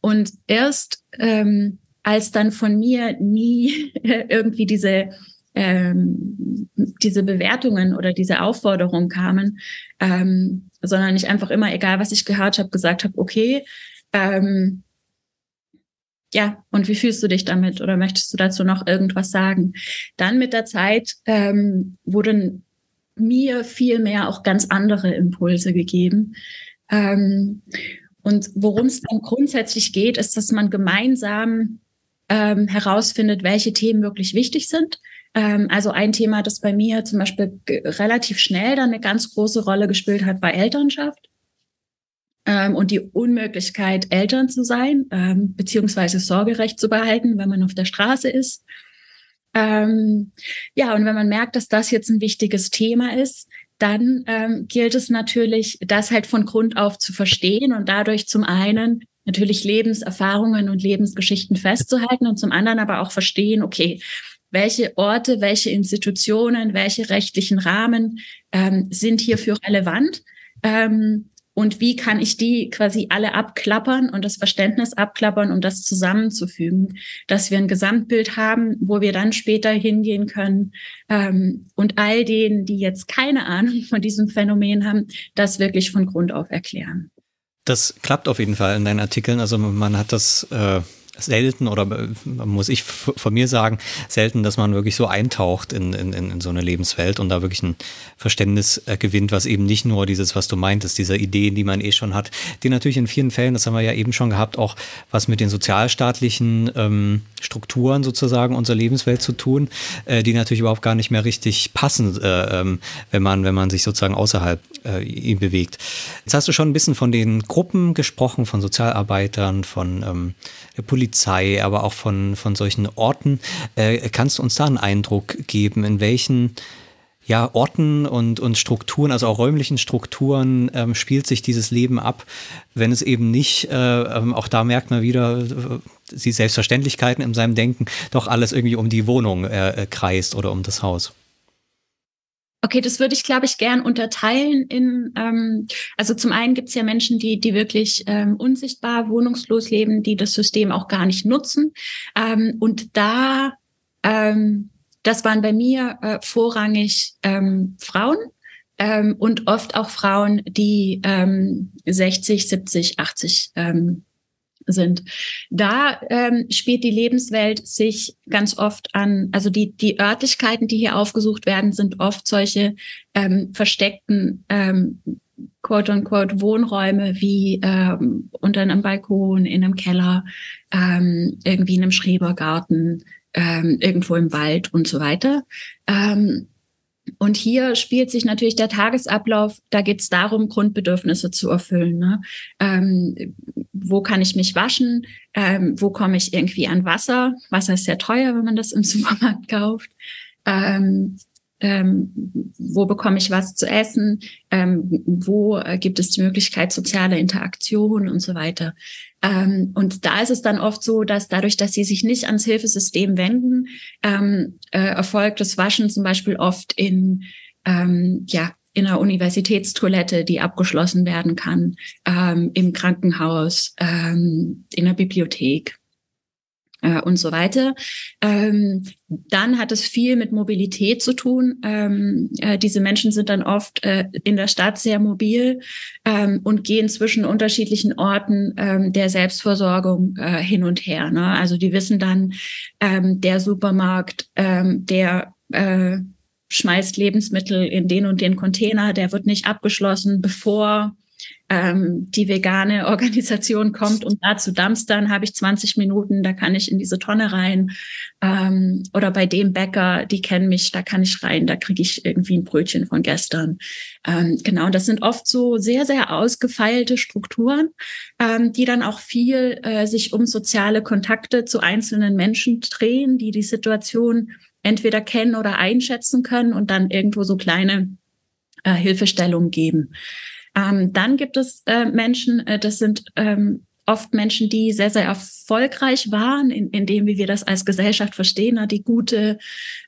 und erst ähm, als dann von mir nie irgendwie diese ähm, diese Bewertungen oder diese Aufforderungen kamen, ähm, sondern ich einfach immer, egal was ich gehört habe, gesagt habe, okay, ähm, ja, und wie fühlst du dich damit oder möchtest du dazu noch irgendwas sagen? Dann mit der Zeit ähm, wurden mir viel mehr auch ganz andere Impulse gegeben. Ähm, und worum es dann grundsätzlich geht, ist, dass man gemeinsam ähm, herausfindet, welche Themen wirklich wichtig sind. Ähm, also ein Thema, das bei mir zum Beispiel relativ schnell dann eine ganz große Rolle gespielt hat, war Elternschaft ähm, und die Unmöglichkeit, Eltern zu sein, ähm, beziehungsweise Sorgerecht zu behalten, wenn man auf der Straße ist. Ähm, ja, und wenn man merkt, dass das jetzt ein wichtiges Thema ist, dann ähm, gilt es natürlich, das halt von Grund auf zu verstehen und dadurch zum einen natürlich Lebenserfahrungen und Lebensgeschichten festzuhalten und zum anderen aber auch verstehen, okay, welche Orte, welche Institutionen, welche rechtlichen Rahmen ähm, sind hierfür relevant ähm, und wie kann ich die quasi alle abklappern und das Verständnis abklappern, um das zusammenzufügen, dass wir ein Gesamtbild haben, wo wir dann später hingehen können ähm, und all denen, die jetzt keine Ahnung von diesem Phänomen haben, das wirklich von Grund auf erklären. Das klappt auf jeden Fall in deinen Artikeln. Also man hat das äh, selten oder äh, muss ich von mir sagen, selten, dass man wirklich so eintaucht in, in, in so eine Lebenswelt und da wirklich ein Verständnis äh, gewinnt, was eben nicht nur dieses, was du meintest, diese Ideen, die man eh schon hat, die natürlich in vielen Fällen, das haben wir ja eben schon gehabt, auch was mit den sozialstaatlichen ähm, Strukturen sozusagen unserer Lebenswelt zu tun, äh, die natürlich überhaupt gar nicht mehr richtig passen, äh, ähm, wenn man, wenn man sich sozusagen außerhalb äh, ihm bewegt. Jetzt hast du schon ein bisschen von den Gruppen gesprochen, von Sozialarbeitern, von ähm, der Polizei, aber auch von, von solchen Orten. Äh, kannst du uns da einen Eindruck geben, in welchen ja, Orten und, und Strukturen, also auch räumlichen Strukturen, ähm, spielt sich dieses Leben ab, wenn es eben nicht, äh, ähm, auch da merkt man wieder äh, die Selbstverständlichkeiten in seinem Denken, doch alles irgendwie um die Wohnung äh, äh kreist oder um das Haus. Okay, das würde ich, glaube ich, gern unterteilen in, ähm, also zum einen gibt es ja Menschen, die, die wirklich ähm, unsichtbar wohnungslos leben, die das System auch gar nicht nutzen. Ähm, und da, ähm, das waren bei mir äh, vorrangig ähm, Frauen ähm, und oft auch Frauen, die ähm, 60, 70, 80 ähm, sind. Da ähm, spielt die Lebenswelt sich ganz oft an, also die, die Örtlichkeiten, die hier aufgesucht werden, sind oft solche ähm, versteckten ähm, quote-unquote Wohnräume wie ähm, unter einem Balkon, in einem Keller, ähm, irgendwie in einem Schrebergarten, ähm, irgendwo im Wald und so weiter. Ähm, und hier spielt sich natürlich der Tagesablauf, da geht es darum, Grundbedürfnisse zu erfüllen. Ne? Ähm, wo kann ich mich waschen? Ähm, wo komme ich irgendwie an Wasser? Wasser ist sehr teuer, wenn man das im Supermarkt kauft. Ähm, ähm, wo bekomme ich was zu essen, ähm, wo äh, gibt es die Möglichkeit soziale Interaktion und so weiter. Ähm, und da ist es dann oft so, dass dadurch, dass sie sich nicht ans Hilfesystem wenden, ähm, äh, erfolgt das Waschen zum Beispiel oft in ähm, ja in einer Universitätstoilette, die abgeschlossen werden kann, ähm, im Krankenhaus, in der Bibliothek äh, und so weiter. Ähm, dann hat es viel mit Mobilität zu tun. Ähm, äh, diese Menschen sind dann oft äh, in der Stadt sehr mobil ähm, und gehen zwischen unterschiedlichen Orten ähm, der Selbstversorgung äh, hin und her. Ne? Also die wissen dann, ähm, der Supermarkt, ähm, der äh, schmeißt Lebensmittel in den und den Container, der wird nicht abgeschlossen, bevor ähm, die vegane Organisation kommt, um da zu dumpstern, habe ich 20 Minuten, da kann ich in diese Tonne rein. Ähm, oder bei dem Bäcker, die kennen mich, da kann ich rein, da kriege ich irgendwie ein Brötchen von gestern. Ähm, genau, das sind oft so sehr, sehr ausgefeilte Strukturen, ähm, die dann auch viel äh, sich um soziale Kontakte zu einzelnen Menschen drehen, die die Situation entweder kennen oder einschätzen können und dann irgendwo so kleine äh, Hilfestellungen geben. Ähm, dann gibt es äh, Menschen, äh, das sind ähm, oft Menschen, die sehr, sehr erfolgreich waren in, in dem, wie wir das als Gesellschaft verstehen, die gute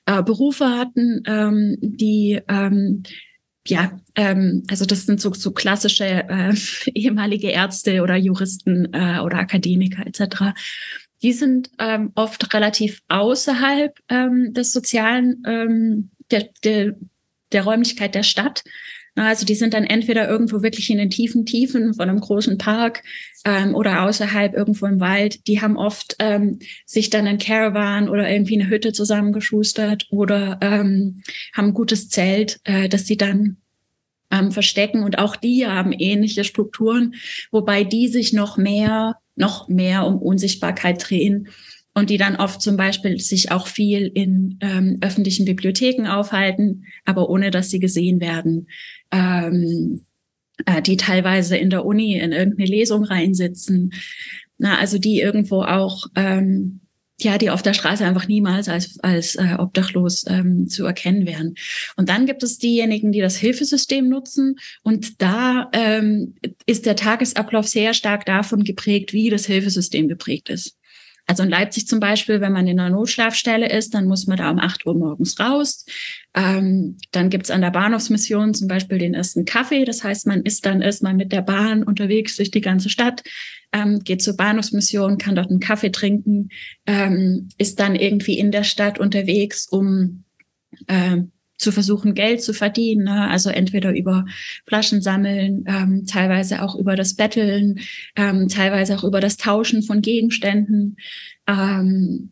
äh, Berufe hatten, ähm, die ähm, ja, ähm, also das sind so, so klassische äh, ehemalige Ärzte oder Juristen äh, oder Akademiker etc. Die sind ähm, oft relativ außerhalb ähm, des sozialen, ähm, der, der, der Räumlichkeit der Stadt. Also die sind dann entweder irgendwo wirklich in den tiefen Tiefen von einem großen Park ähm, oder außerhalb irgendwo im Wald. Die haben oft ähm, sich dann ein Caravan oder irgendwie eine Hütte zusammengeschustert oder ähm, haben ein gutes Zelt, äh, das sie dann ähm, verstecken. Und auch die haben ähnliche Strukturen, wobei die sich noch mehr, noch mehr um Unsichtbarkeit drehen und die dann oft zum Beispiel sich auch viel in ähm, öffentlichen Bibliotheken aufhalten, aber ohne dass sie gesehen werden. Ähm, äh, die teilweise in der Uni in irgendeine Lesung reinsitzen. Na, also die irgendwo auch ähm, ja, die auf der Straße einfach niemals als, als äh, obdachlos ähm, zu erkennen wären. Und dann gibt es diejenigen, die das Hilfesystem nutzen. Und da ähm, ist der Tagesablauf sehr stark davon geprägt, wie das Hilfesystem geprägt ist. Also in Leipzig zum Beispiel, wenn man in einer Notschlafstelle ist, dann muss man da um acht Uhr morgens raus. Ähm, dann gibt's an der Bahnhofsmission zum Beispiel den ersten Kaffee. Das heißt, man ist dann erstmal mit der Bahn unterwegs durch die ganze Stadt, ähm, geht zur Bahnhofsmission, kann dort einen Kaffee trinken, ähm, ist dann irgendwie in der Stadt unterwegs, um äh, zu versuchen, Geld zu verdienen. Ne? Also entweder über Flaschen sammeln, ähm, teilweise auch über das Betteln, ähm, teilweise auch über das Tauschen von Gegenständen ähm,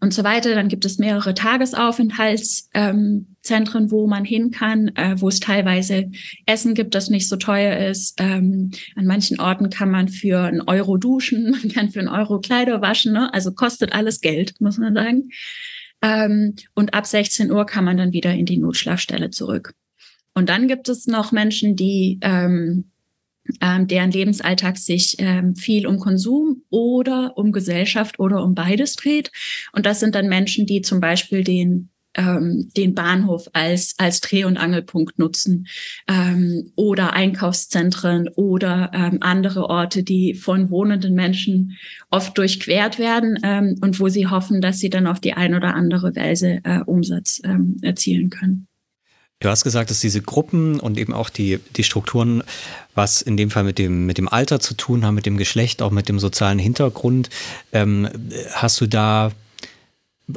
und so weiter. Dann gibt es mehrere Tagesaufenthaltszentren, wo man hin kann, äh, wo es teilweise Essen gibt, das nicht so teuer ist. Ähm, an manchen Orten kann man für einen Euro duschen, man kann für einen Euro Kleider waschen. Ne? Also kostet alles Geld, muss man sagen. Ähm, und ab 16 Uhr kann man dann wieder in die Notschlafstelle zurück. Und dann gibt es noch Menschen, die ähm, ähm, deren Lebensalltag sich ähm, viel um Konsum oder um Gesellschaft oder um beides dreht. Und das sind dann Menschen, die zum Beispiel den ähm, den Bahnhof als, als Dreh- und Angelpunkt nutzen ähm, oder Einkaufszentren oder ähm, andere Orte, die von wohnenden Menschen oft durchquert werden ähm, und wo sie hoffen, dass sie dann auf die ein oder andere Weise äh, Umsatz ähm, erzielen können. Du hast gesagt, dass diese Gruppen und eben auch die, die Strukturen, was in dem Fall mit dem, mit dem Alter zu tun haben, mit dem Geschlecht, auch mit dem sozialen Hintergrund. Ähm, hast du da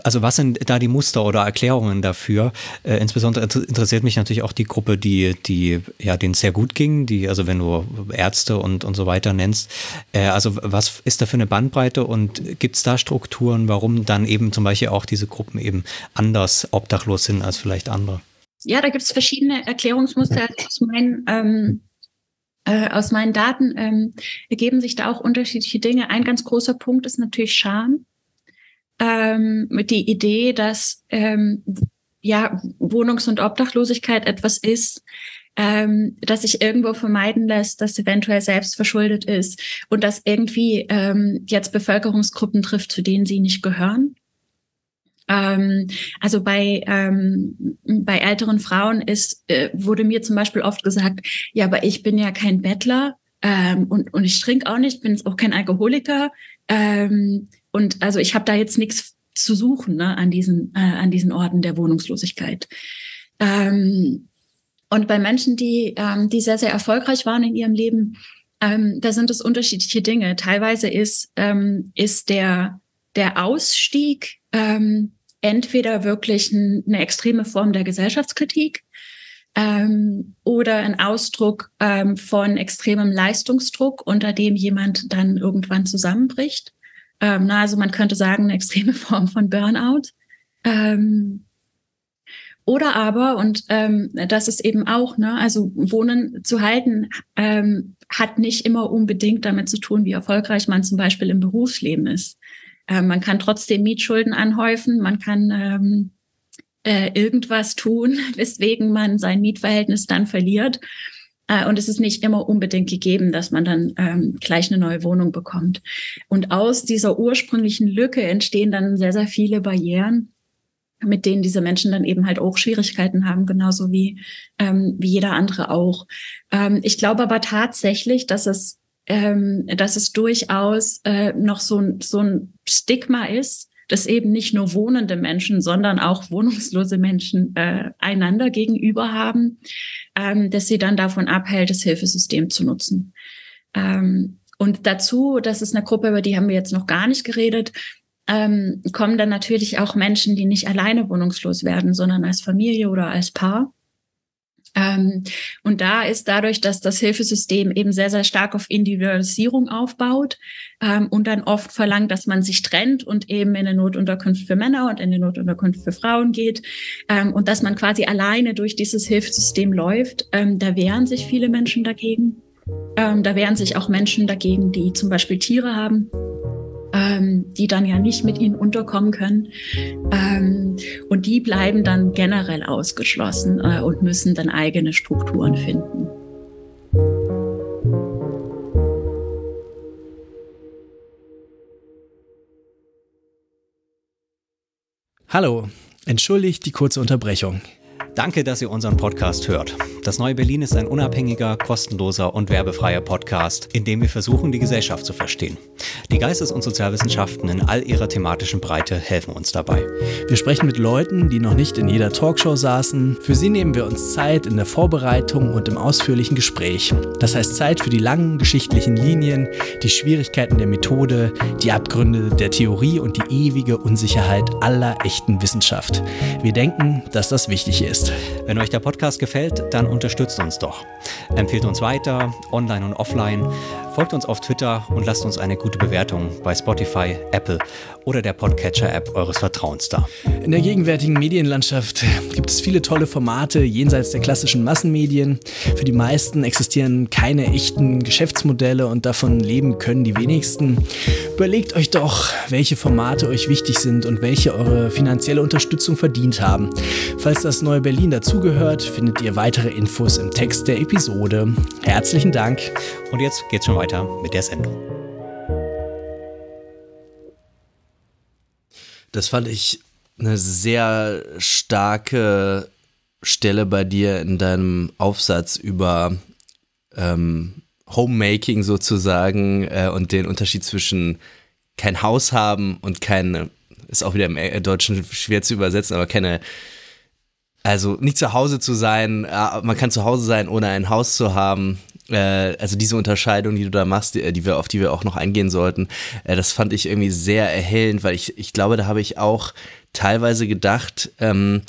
also was sind da die Muster oder Erklärungen dafür? Äh, insbesondere interessiert mich natürlich auch die Gruppe, die, die ja denen sehr gut ging, die, also wenn du Ärzte und, und so weiter nennst. Äh, also was ist da für eine Bandbreite und gibt es da Strukturen, warum dann eben zum Beispiel auch diese Gruppen eben anders obdachlos sind als vielleicht andere? Ja, da gibt es verschiedene Erklärungsmuster aus meinen, ähm, äh, aus meinen Daten ähm, ergeben sich da auch unterschiedliche Dinge. Ein ganz großer Punkt ist natürlich Scham ähm, die Idee, dass ähm, ja Wohnungs- und Obdachlosigkeit etwas ist, ähm, dass sich irgendwo vermeiden lässt, dass eventuell selbst verschuldet ist und dass irgendwie ähm, jetzt Bevölkerungsgruppen trifft, zu denen sie nicht gehören. Ähm, also bei ähm, bei älteren Frauen ist äh, wurde mir zum Beispiel oft gesagt, ja, aber ich bin ja kein Bettler ähm, und und ich trinke auch nicht, bin auch kein Alkoholiker. Ähm, und also ich habe da jetzt nichts zu suchen ne, an diesen äh, an diesen Orten der Wohnungslosigkeit. Ähm, und bei Menschen, die ähm, die sehr sehr erfolgreich waren in ihrem Leben, ähm, da sind es unterschiedliche Dinge. Teilweise ist ähm, ist der der Ausstieg ähm, entweder wirklich ein, eine extreme Form der Gesellschaftskritik ähm, oder ein Ausdruck ähm, von extremem Leistungsdruck, unter dem jemand dann irgendwann zusammenbricht. Ähm, na, also man könnte sagen, eine extreme Form von Burnout. Ähm, oder aber, und ähm, das ist eben auch, ne, also Wohnen zu halten, ähm, hat nicht immer unbedingt damit zu tun, wie erfolgreich man zum Beispiel im Berufsleben ist. Ähm, man kann trotzdem Mietschulden anhäufen, man kann ähm, äh, irgendwas tun, weswegen man sein Mietverhältnis dann verliert. Äh, und es ist nicht immer unbedingt gegeben, dass man dann ähm, gleich eine neue Wohnung bekommt. Und aus dieser ursprünglichen Lücke entstehen dann sehr, sehr viele Barrieren, mit denen diese Menschen dann eben halt auch Schwierigkeiten haben, genauso wie, ähm, wie jeder andere auch. Ähm, ich glaube aber tatsächlich, dass es ähm, dass es durchaus äh, noch so, so ein Stigma ist, dass eben nicht nur wohnende Menschen, sondern auch wohnungslose Menschen äh, einander gegenüber haben, ähm, dass sie dann davon abhält, das Hilfesystem zu nutzen. Ähm, und dazu, das ist eine Gruppe, über die haben wir jetzt noch gar nicht geredet, ähm, kommen dann natürlich auch Menschen, die nicht alleine wohnungslos werden, sondern als Familie oder als Paar. Ähm, und da ist dadurch, dass das Hilfesystem eben sehr, sehr stark auf Individualisierung aufbaut ähm, und dann oft verlangt, dass man sich trennt und eben in eine Notunterkunft für Männer und in eine Notunterkunft für Frauen geht ähm, und dass man quasi alleine durch dieses Hilfssystem läuft, da wehren sich viele Menschen dagegen. Da wehren sich auch Menschen dagegen, die zum Beispiel Tiere haben ähm, die dann ja nicht mit ihnen unterkommen können. Ähm, und die bleiben dann generell ausgeschlossen äh, und müssen dann eigene Strukturen finden. Hallo, entschuldigt die kurze Unterbrechung. Danke, dass ihr unseren Podcast hört. Das Neue Berlin ist ein unabhängiger, kostenloser und werbefreier Podcast, in dem wir versuchen, die Gesellschaft zu verstehen. Die Geistes- und Sozialwissenschaften in all ihrer thematischen Breite helfen uns dabei. Wir sprechen mit Leuten, die noch nicht in jeder Talkshow saßen. Für sie nehmen wir uns Zeit in der Vorbereitung und im ausführlichen Gespräch. Das heißt Zeit für die langen geschichtlichen Linien, die Schwierigkeiten der Methode, die Abgründe der Theorie und die ewige Unsicherheit aller echten Wissenschaft. Wir denken, dass das wichtig ist ist. Wenn euch der Podcast gefällt, dann unterstützt uns doch. Empfehlt uns weiter, online und offline. Folgt uns auf Twitter und lasst uns eine gute Bewertung bei Spotify, Apple oder der Podcatcher-App eures Vertrauens da. In der gegenwärtigen Medienlandschaft gibt es viele tolle Formate jenseits der klassischen Massenmedien. Für die meisten existieren keine echten Geschäftsmodelle und davon leben können die wenigsten. Überlegt euch doch, welche Formate euch wichtig sind und welche eure finanzielle Unterstützung verdient haben. Falls das neue Berlin dazugehört, findet ihr weitere Infos im Text der Episode. Herzlichen Dank. Und jetzt geht's schon weiter mit der Sendung. Das fand ich eine sehr starke Stelle bei dir in deinem Aufsatz über ähm, Homemaking sozusagen äh, und den Unterschied zwischen kein Haus haben und keine, ist auch wieder im äh, Deutschen schwer zu übersetzen, aber keine also nicht zu Hause zu sein, äh, man kann zu Hause sein, ohne ein Haus zu haben. Äh, also diese Unterscheidung, die du da machst, die wir, auf die wir auch noch eingehen sollten, äh, das fand ich irgendwie sehr erhellend, weil ich, ich glaube, da habe ich auch teilweise gedacht, ähm,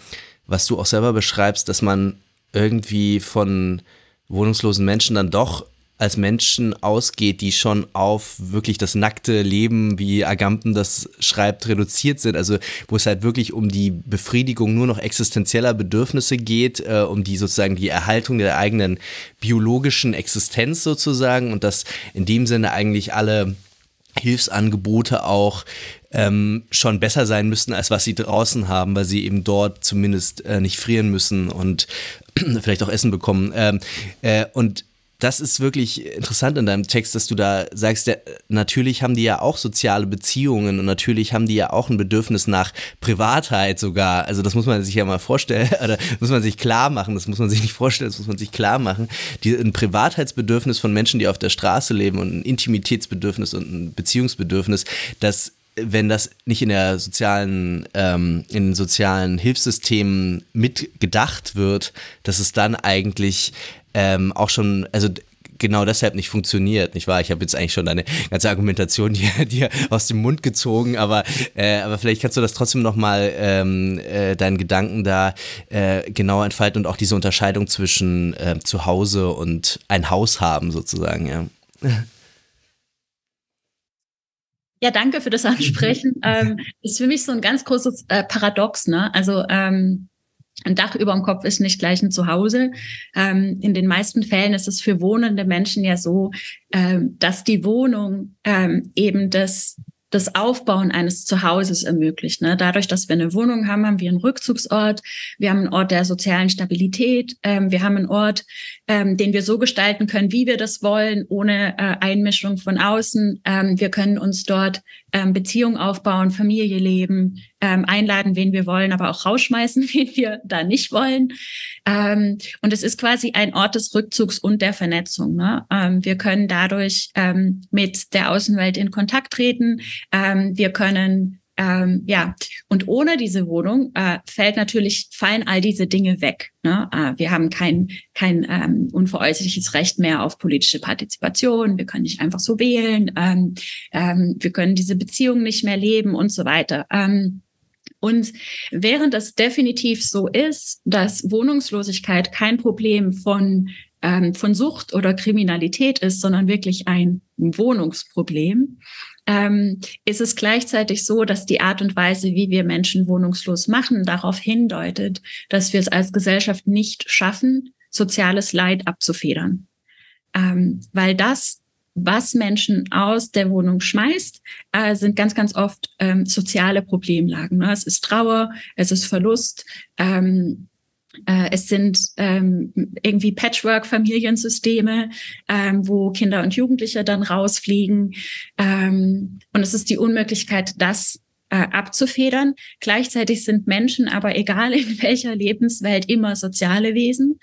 was du auch selber beschreibst, dass man irgendwie von wohnungslosen Menschen dann doch als Menschen ausgeht, die schon auf wirklich das nackte Leben, wie Agamben das schreibt, reduziert sind. Also wo es halt wirklich um die Befriedigung nur noch existenzieller Bedürfnisse geht, äh, um die sozusagen die Erhaltung der eigenen biologischen Existenz sozusagen und dass in dem Sinne eigentlich alle Hilfsangebote auch ähm, schon besser sein müssten, als was sie draußen haben, weil sie eben dort zumindest äh, nicht frieren müssen und vielleicht auch Essen bekommen. Ähm, äh, und das ist wirklich interessant in deinem Text, dass du da sagst, ja, natürlich haben die ja auch soziale Beziehungen und natürlich haben die ja auch ein Bedürfnis nach Privatheit sogar. Also das muss man sich ja mal vorstellen, oder muss man sich klar machen, das muss man sich nicht vorstellen, das muss man sich klar machen. Die, ein Privatheitsbedürfnis von Menschen, die auf der Straße leben und ein Intimitätsbedürfnis und ein Beziehungsbedürfnis, das wenn das nicht in der sozialen, ähm, in den sozialen Hilfssystemen mitgedacht wird, dass es dann eigentlich ähm, auch schon, also genau deshalb nicht funktioniert, nicht wahr? Ich habe jetzt eigentlich schon deine ganze Argumentation dir, dir aus dem Mund gezogen, aber, äh, aber vielleicht kannst du das trotzdem nochmal ähm, äh, deinen Gedanken da äh, genau entfalten und auch diese Unterscheidung zwischen äh, zu Hause und ein Haus haben sozusagen, ja. Ja, danke für das Ansprechen. ähm, ist für mich so ein ganz großes äh, Paradox, ne? Also ähm, ein Dach über dem Kopf ist nicht gleich ein Zuhause. Ähm, in den meisten Fällen ist es für wohnende Menschen ja so, ähm, dass die Wohnung ähm, eben das das Aufbauen eines Zuhauses ermöglicht. Ne? Dadurch, dass wir eine Wohnung haben, haben wir einen Rückzugsort, wir haben einen Ort der sozialen Stabilität, ähm, wir haben einen Ort, ähm, den wir so gestalten können, wie wir das wollen, ohne äh, Einmischung von außen. Ähm, wir können uns dort ähm, Beziehungen aufbauen, Familie leben, ähm, einladen, wen wir wollen, aber auch rausschmeißen, wen wir da nicht wollen. Ähm, und es ist quasi ein Ort des Rückzugs und der Vernetzung. Ne? Ähm, wir können dadurch ähm, mit der Außenwelt in Kontakt treten. Ähm, wir können ähm, ja, und ohne diese Wohnung äh, fällt natürlich, fallen all diese Dinge weg. Ne? Äh, wir haben kein, kein ähm, unveräußerliches Recht mehr auf politische Partizipation, wir können nicht einfach so wählen, ähm, ähm, wir können diese Beziehung nicht mehr leben und so weiter. Ähm, und während es definitiv so ist, dass Wohnungslosigkeit kein Problem von ähm, von Sucht oder Kriminalität ist, sondern wirklich ein Wohnungsproblem, ähm, ist es gleichzeitig so, dass die Art und Weise, wie wir Menschen wohnungslos machen, darauf hindeutet, dass wir es als Gesellschaft nicht schaffen, soziales Leid abzufedern. Ähm, weil das, was Menschen aus der Wohnung schmeißt, äh, sind ganz, ganz oft ähm, soziale Problemlagen. Ne? Es ist Trauer, es ist Verlust, ähm, äh, es sind ähm, irgendwie Patchwork-Familiensysteme, ähm, wo Kinder und Jugendliche dann rausfliegen. Ähm, und es ist die Unmöglichkeit, das äh, abzufedern. Gleichzeitig sind Menschen aber egal in welcher Lebenswelt immer soziale Wesen.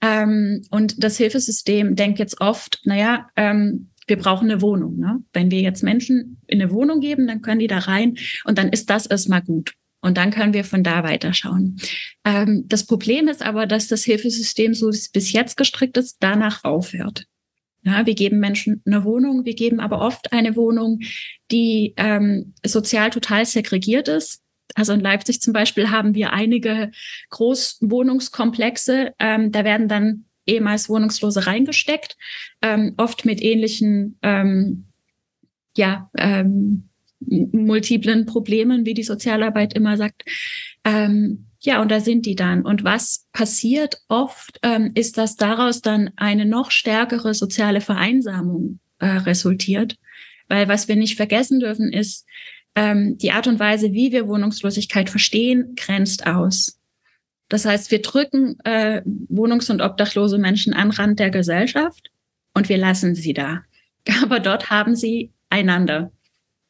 Ähm, und das Hilfesystem denkt jetzt oft, naja, ähm, wir brauchen eine Wohnung. Ne? Wenn wir jetzt Menschen in eine Wohnung geben, dann können die da rein und dann ist das erstmal gut. Und dann können wir von da weiterschauen. Ähm, das Problem ist aber, dass das Hilfesystem, so wie es bis jetzt gestrickt ist, danach aufhört. Ja, wir geben Menschen eine Wohnung, wir geben aber oft eine Wohnung, die ähm, sozial total segregiert ist. Also in Leipzig zum Beispiel haben wir einige Großwohnungskomplexe. Ähm, da werden dann ehemals Wohnungslose reingesteckt, ähm, oft mit ähnlichen ähm, ja, ähm, multiplen Problemen, wie die Sozialarbeit immer sagt. Ähm, ja, und da sind die dann. Und was passiert oft, ähm, ist, dass daraus dann eine noch stärkere soziale Vereinsamung äh, resultiert. Weil was wir nicht vergessen dürfen, ist, ähm, die Art und Weise, wie wir Wohnungslosigkeit verstehen, grenzt aus. Das heißt, wir drücken äh, wohnungs- und obdachlose Menschen an Rand der Gesellschaft und wir lassen sie da. Aber dort haben sie einander.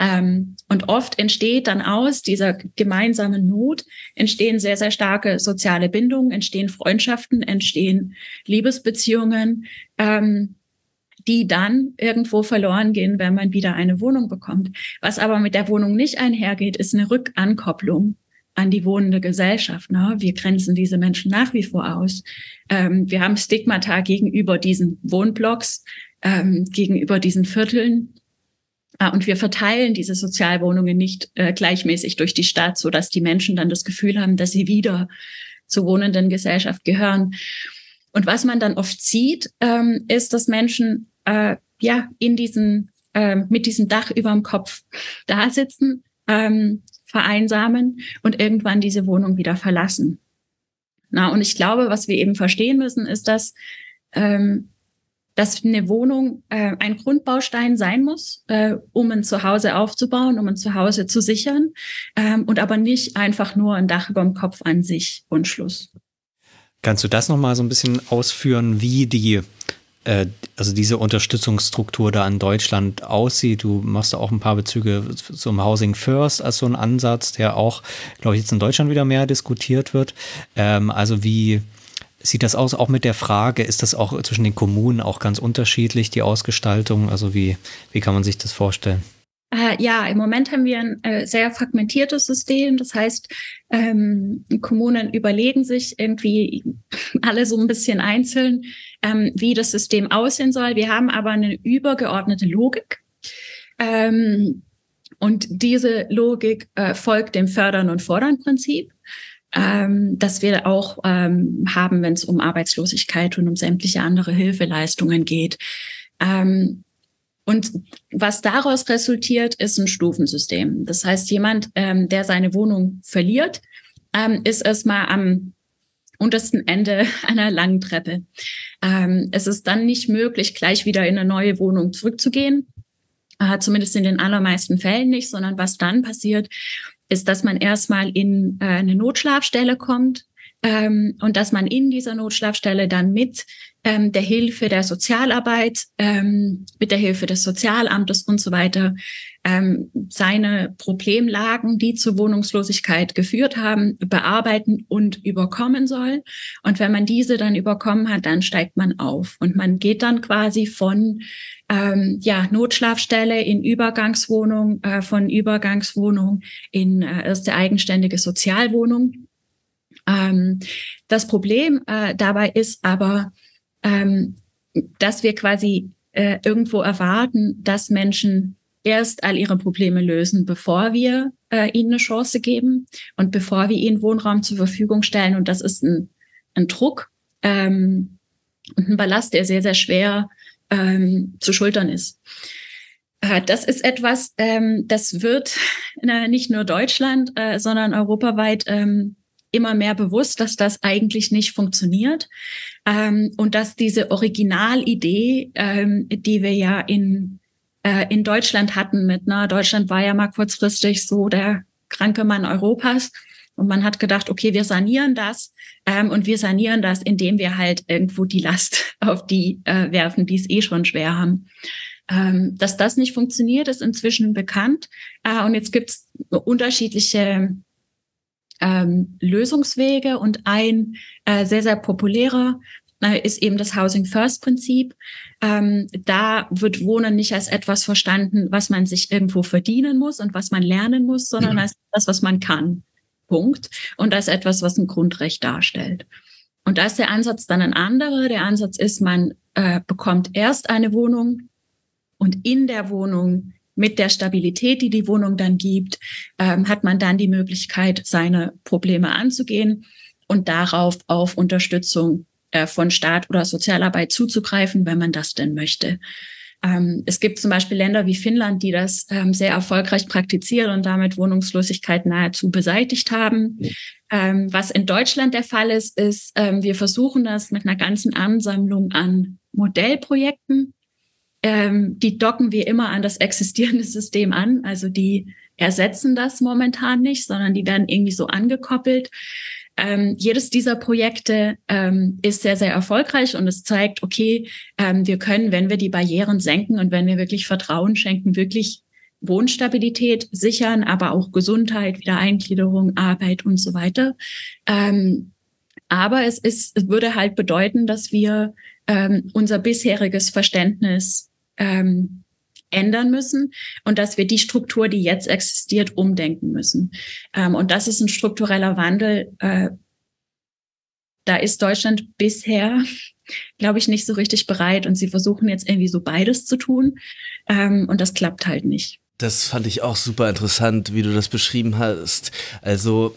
Ähm, und oft entsteht dann aus dieser gemeinsamen Not, entstehen sehr, sehr starke soziale Bindungen, entstehen Freundschaften, entstehen Liebesbeziehungen, ähm, die dann irgendwo verloren gehen, wenn man wieder eine Wohnung bekommt. Was aber mit der Wohnung nicht einhergeht, ist eine Rückankopplung an die wohnende Gesellschaft. Ne? Wir grenzen diese Menschen nach wie vor aus. Ähm, wir haben Stigmata gegenüber diesen Wohnblocks, ähm, gegenüber diesen Vierteln. Ah, und wir verteilen diese Sozialwohnungen nicht äh, gleichmäßig durch die Stadt, so dass die Menschen dann das Gefühl haben, dass sie wieder zur wohnenden Gesellschaft gehören. Und was man dann oft sieht, ähm, ist, dass Menschen äh, ja in diesen äh, mit diesem Dach über dem Kopf da sitzen, ähm, vereinsamen und irgendwann diese Wohnung wieder verlassen. Na, und ich glaube, was wir eben verstehen müssen, ist, dass ähm, dass eine Wohnung äh, ein Grundbaustein sein muss, äh, um ein Zuhause aufzubauen, um ein Zuhause zu sichern ähm, und aber nicht einfach nur ein Dach über dem Kopf an sich und Schluss. Kannst du das nochmal so ein bisschen ausführen, wie die also diese Unterstützungsstruktur da in Deutschland aussieht. Du machst da auch ein paar Bezüge zum Housing First als so ein Ansatz, der auch, glaube ich, jetzt in Deutschland wieder mehr diskutiert wird. Ähm, also wie, sieht das aus, auch mit der Frage, ist das auch zwischen den Kommunen auch ganz unterschiedlich, die Ausgestaltung? Also wie, wie kann man sich das vorstellen? Äh, ja, im Moment haben wir ein äh, sehr fragmentiertes System. Das heißt, ähm, Kommunen überlegen sich irgendwie alle so ein bisschen einzeln, ähm, wie das System aussehen soll. Wir haben aber eine übergeordnete Logik. Ähm, und diese Logik äh, folgt dem Fördern- und Fordern-Prinzip ähm, dass wir auch ähm, haben, wenn es um Arbeitslosigkeit und um sämtliche andere Hilfeleistungen geht. Ähm, und was daraus resultiert, ist ein Stufensystem. Das heißt, jemand, ähm, der seine Wohnung verliert, ähm, ist erstmal am untersten Ende einer langen Treppe. Ähm, es ist dann nicht möglich, gleich wieder in eine neue Wohnung zurückzugehen, äh, zumindest in den allermeisten Fällen nicht, sondern was dann passiert, ist, dass man erstmal in äh, eine Notschlafstelle kommt ähm, und dass man in dieser Notschlafstelle dann mit ähm, der Hilfe der Sozialarbeit, ähm, mit der Hilfe des Sozialamtes und so weiter ähm, seine Problemlagen, die zur Wohnungslosigkeit geführt haben, bearbeiten und überkommen soll. Und wenn man diese dann überkommen hat, dann steigt man auf und man geht dann quasi von ähm, ja, Notschlafstelle in Übergangswohnung, äh, von Übergangswohnung in äh, erste eigenständige Sozialwohnung. Ähm, das Problem äh, dabei ist aber, ähm, dass wir quasi äh, irgendwo erwarten, dass Menschen erst all ihre Probleme lösen, bevor wir äh, ihnen eine Chance geben und bevor wir ihnen Wohnraum zur Verfügung stellen. Und das ist ein, ein Druck ähm, und ein Ballast, der sehr, sehr schwer ähm, zu schultern ist. Äh, das ist etwas, ähm, das wird äh, nicht nur Deutschland, äh, sondern europaweit ähm, immer mehr bewusst, dass das eigentlich nicht funktioniert ähm, und dass diese Originalidee, ähm, die wir ja in, äh, in Deutschland hatten mit, na, Deutschland war ja mal kurzfristig so der kranke Mann Europas und man hat gedacht, okay, wir sanieren das ähm, und wir sanieren das, indem wir halt irgendwo die Last auf die äh, werfen, die es eh schon schwer haben. Ähm, dass das nicht funktioniert, ist inzwischen bekannt. Äh, und jetzt gibt es unterschiedliche ähm, Lösungswege und ein äh, sehr, sehr populärer äh, ist eben das Housing First Prinzip. Ähm, da wird Wohnen nicht als etwas verstanden, was man sich irgendwo verdienen muss und was man lernen muss, sondern mhm. als das, was man kann. Punkt. Und als etwas, was ein Grundrecht darstellt. Und da ist der Ansatz dann ein anderer. Der Ansatz ist, man äh, bekommt erst eine Wohnung und in der Wohnung mit der Stabilität, die die Wohnung dann gibt, ähm, hat man dann die Möglichkeit, seine Probleme anzugehen und darauf auf Unterstützung äh, von Staat oder Sozialarbeit zuzugreifen, wenn man das denn möchte. Ähm, es gibt zum Beispiel Länder wie Finnland, die das ähm, sehr erfolgreich praktizieren und damit Wohnungslosigkeit nahezu beseitigt haben. Ähm, was in Deutschland der Fall ist, ist, ähm, wir versuchen das mit einer ganzen Ansammlung an Modellprojekten ähm, die docken wir immer an das existierende System an. Also die ersetzen das momentan nicht, sondern die werden irgendwie so angekoppelt. Ähm, jedes dieser Projekte ähm, ist sehr, sehr erfolgreich und es zeigt, okay, ähm, wir können, wenn wir die Barrieren senken und wenn wir wirklich Vertrauen schenken, wirklich Wohnstabilität sichern, aber auch Gesundheit, Wiedereingliederung, Arbeit und so weiter. Ähm, aber es ist, es würde halt bedeuten, dass wir ähm, unser bisheriges Verständnis ähm, ändern müssen und dass wir die Struktur, die jetzt existiert, umdenken müssen. Ähm, und das ist ein struktureller Wandel. Äh, da ist Deutschland bisher, glaube ich, nicht so richtig bereit und sie versuchen jetzt irgendwie so beides zu tun ähm, und das klappt halt nicht. Das fand ich auch super interessant, wie du das beschrieben hast. Also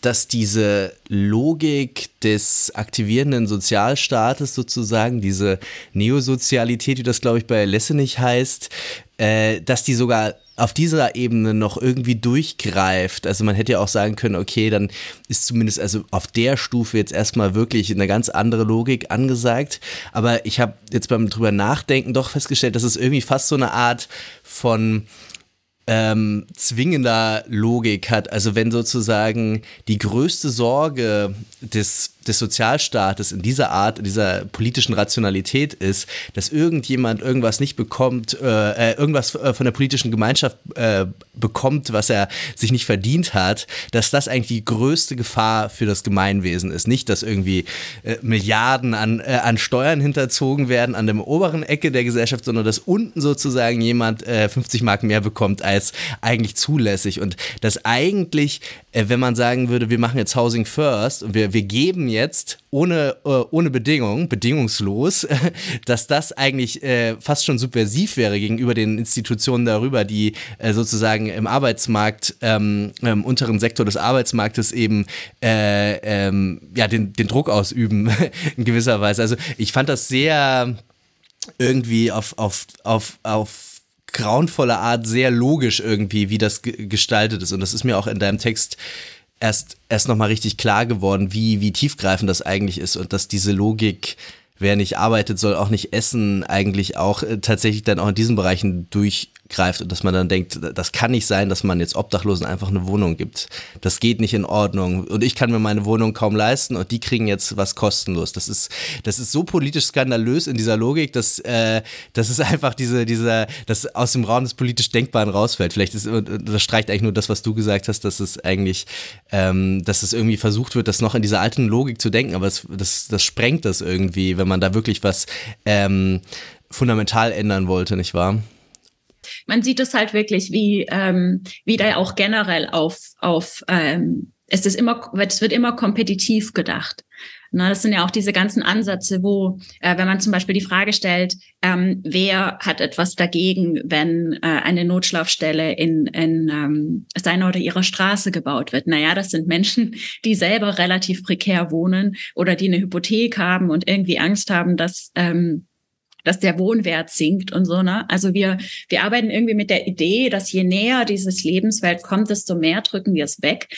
dass diese Logik des aktivierenden Sozialstaates sozusagen, diese Neosozialität, wie das glaube ich bei Lessenich heißt, äh, dass die sogar auf dieser Ebene noch irgendwie durchgreift. Also man hätte ja auch sagen können, okay, dann ist zumindest also auf der Stufe jetzt erstmal wirklich eine ganz andere Logik angesagt. Aber ich habe jetzt beim drüber nachdenken doch festgestellt, dass es irgendwie fast so eine Art von ähm, zwingender Logik hat. Also wenn sozusagen die größte Sorge des des Sozialstaates in dieser Art, in dieser politischen Rationalität ist, dass irgendjemand irgendwas nicht bekommt, äh, äh irgendwas äh, von der politischen Gemeinschaft äh, bekommt, was er sich nicht verdient hat, dass das eigentlich die größte Gefahr für das Gemeinwesen ist. Nicht, dass irgendwie äh, Milliarden an, äh, an Steuern hinterzogen werden an der oberen Ecke der Gesellschaft, sondern dass unten sozusagen jemand 50 Mark mehr bekommt als eigentlich zulässig. Und dass eigentlich, wenn man sagen würde, wir machen jetzt Housing First und wir, wir geben jetzt jetzt ohne, äh, ohne Bedingung, bedingungslos, dass das eigentlich äh, fast schon subversiv wäre gegenüber den Institutionen darüber, die äh, sozusagen im Arbeitsmarkt, ähm, im unteren Sektor des Arbeitsmarktes eben äh, ähm, ja, den, den Druck ausüben in gewisser Weise. Also ich fand das sehr irgendwie auf, auf, auf, auf grauenvolle Art sehr logisch irgendwie, wie das gestaltet ist. Und das ist mir auch in deinem Text erst, erst nochmal richtig klar geworden, wie, wie tiefgreifend das eigentlich ist und dass diese Logik, wer nicht arbeitet, soll auch nicht essen, eigentlich auch äh, tatsächlich dann auch in diesen Bereichen durch greift und dass man dann denkt, das kann nicht sein, dass man jetzt Obdachlosen einfach eine Wohnung gibt. Das geht nicht in Ordnung. Und ich kann mir meine Wohnung kaum leisten und die kriegen jetzt was kostenlos. Das ist, das ist so politisch skandalös in dieser Logik, dass, äh, das ist einfach diese, dieser, das aus dem Raum des politisch Denkbaren rausfällt. Vielleicht ist, das streicht eigentlich nur das, was du gesagt hast, dass es eigentlich, ähm, dass es irgendwie versucht wird, das noch in dieser alten Logik zu denken, aber es, das, das sprengt das irgendwie, wenn man da wirklich was ähm, fundamental ändern wollte, nicht wahr? Man sieht es halt wirklich, wie, ähm, wie da auch generell auf, auf ähm, es ist immer, es wird immer kompetitiv gedacht. Na, das sind ja auch diese ganzen Ansätze, wo, äh, wenn man zum Beispiel die Frage stellt, ähm, wer hat etwas dagegen, wenn äh, eine Notschlafstelle in, in ähm, seiner oder ihrer Straße gebaut wird? Naja, das sind Menschen, die selber relativ prekär wohnen oder die eine Hypothek haben und irgendwie Angst haben, dass ähm, dass der Wohnwert sinkt und so, ne? Also wir, wir arbeiten irgendwie mit der Idee, dass je näher dieses Lebenswelt kommt, desto mehr drücken wir es weg.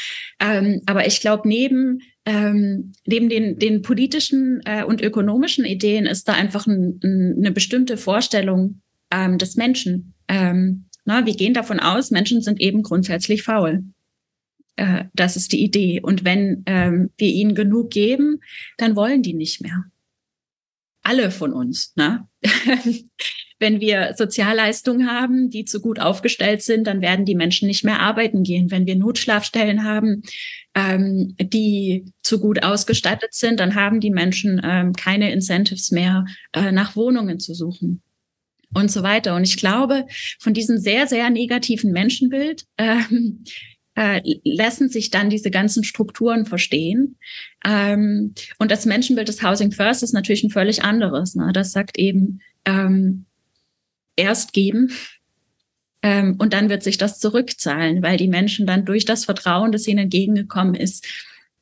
Ähm, aber ich glaube, neben ähm, neben den, den politischen äh, und ökonomischen Ideen ist da einfach ein, ein, eine bestimmte Vorstellung ähm, des Menschen. Ähm, na, wir gehen davon aus, Menschen sind eben grundsätzlich faul. Äh, das ist die Idee. Und wenn ähm, wir ihnen genug geben, dann wollen die nicht mehr alle von uns. Ne? Wenn wir Sozialleistungen haben, die zu gut aufgestellt sind, dann werden die Menschen nicht mehr arbeiten gehen. Wenn wir Notschlafstellen haben, ähm, die zu gut ausgestattet sind, dann haben die Menschen ähm, keine Incentives mehr, äh, nach Wohnungen zu suchen und so weiter. Und ich glaube, von diesem sehr, sehr negativen Menschenbild ähm, äh, lassen sich dann diese ganzen Strukturen verstehen. Ähm, und das Menschenbild des Housing First ist natürlich ein völlig anderes. Ne? Das sagt eben, ähm, erst geben ähm, und dann wird sich das zurückzahlen, weil die Menschen dann durch das Vertrauen, das ihnen entgegengekommen ist,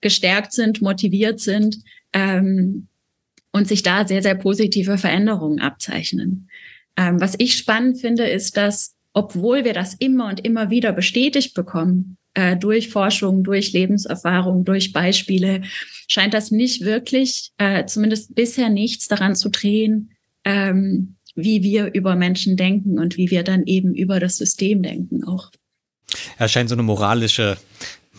gestärkt sind, motiviert sind ähm, und sich da sehr, sehr positive Veränderungen abzeichnen. Ähm, was ich spannend finde, ist, dass obwohl wir das immer und immer wieder bestätigt bekommen, äh, durch Forschung, durch Lebenserfahrung, durch Beispiele, scheint das nicht wirklich, äh, zumindest bisher nichts daran zu drehen, ähm, wie wir über Menschen denken und wie wir dann eben über das System denken auch. Er scheint so eine moralische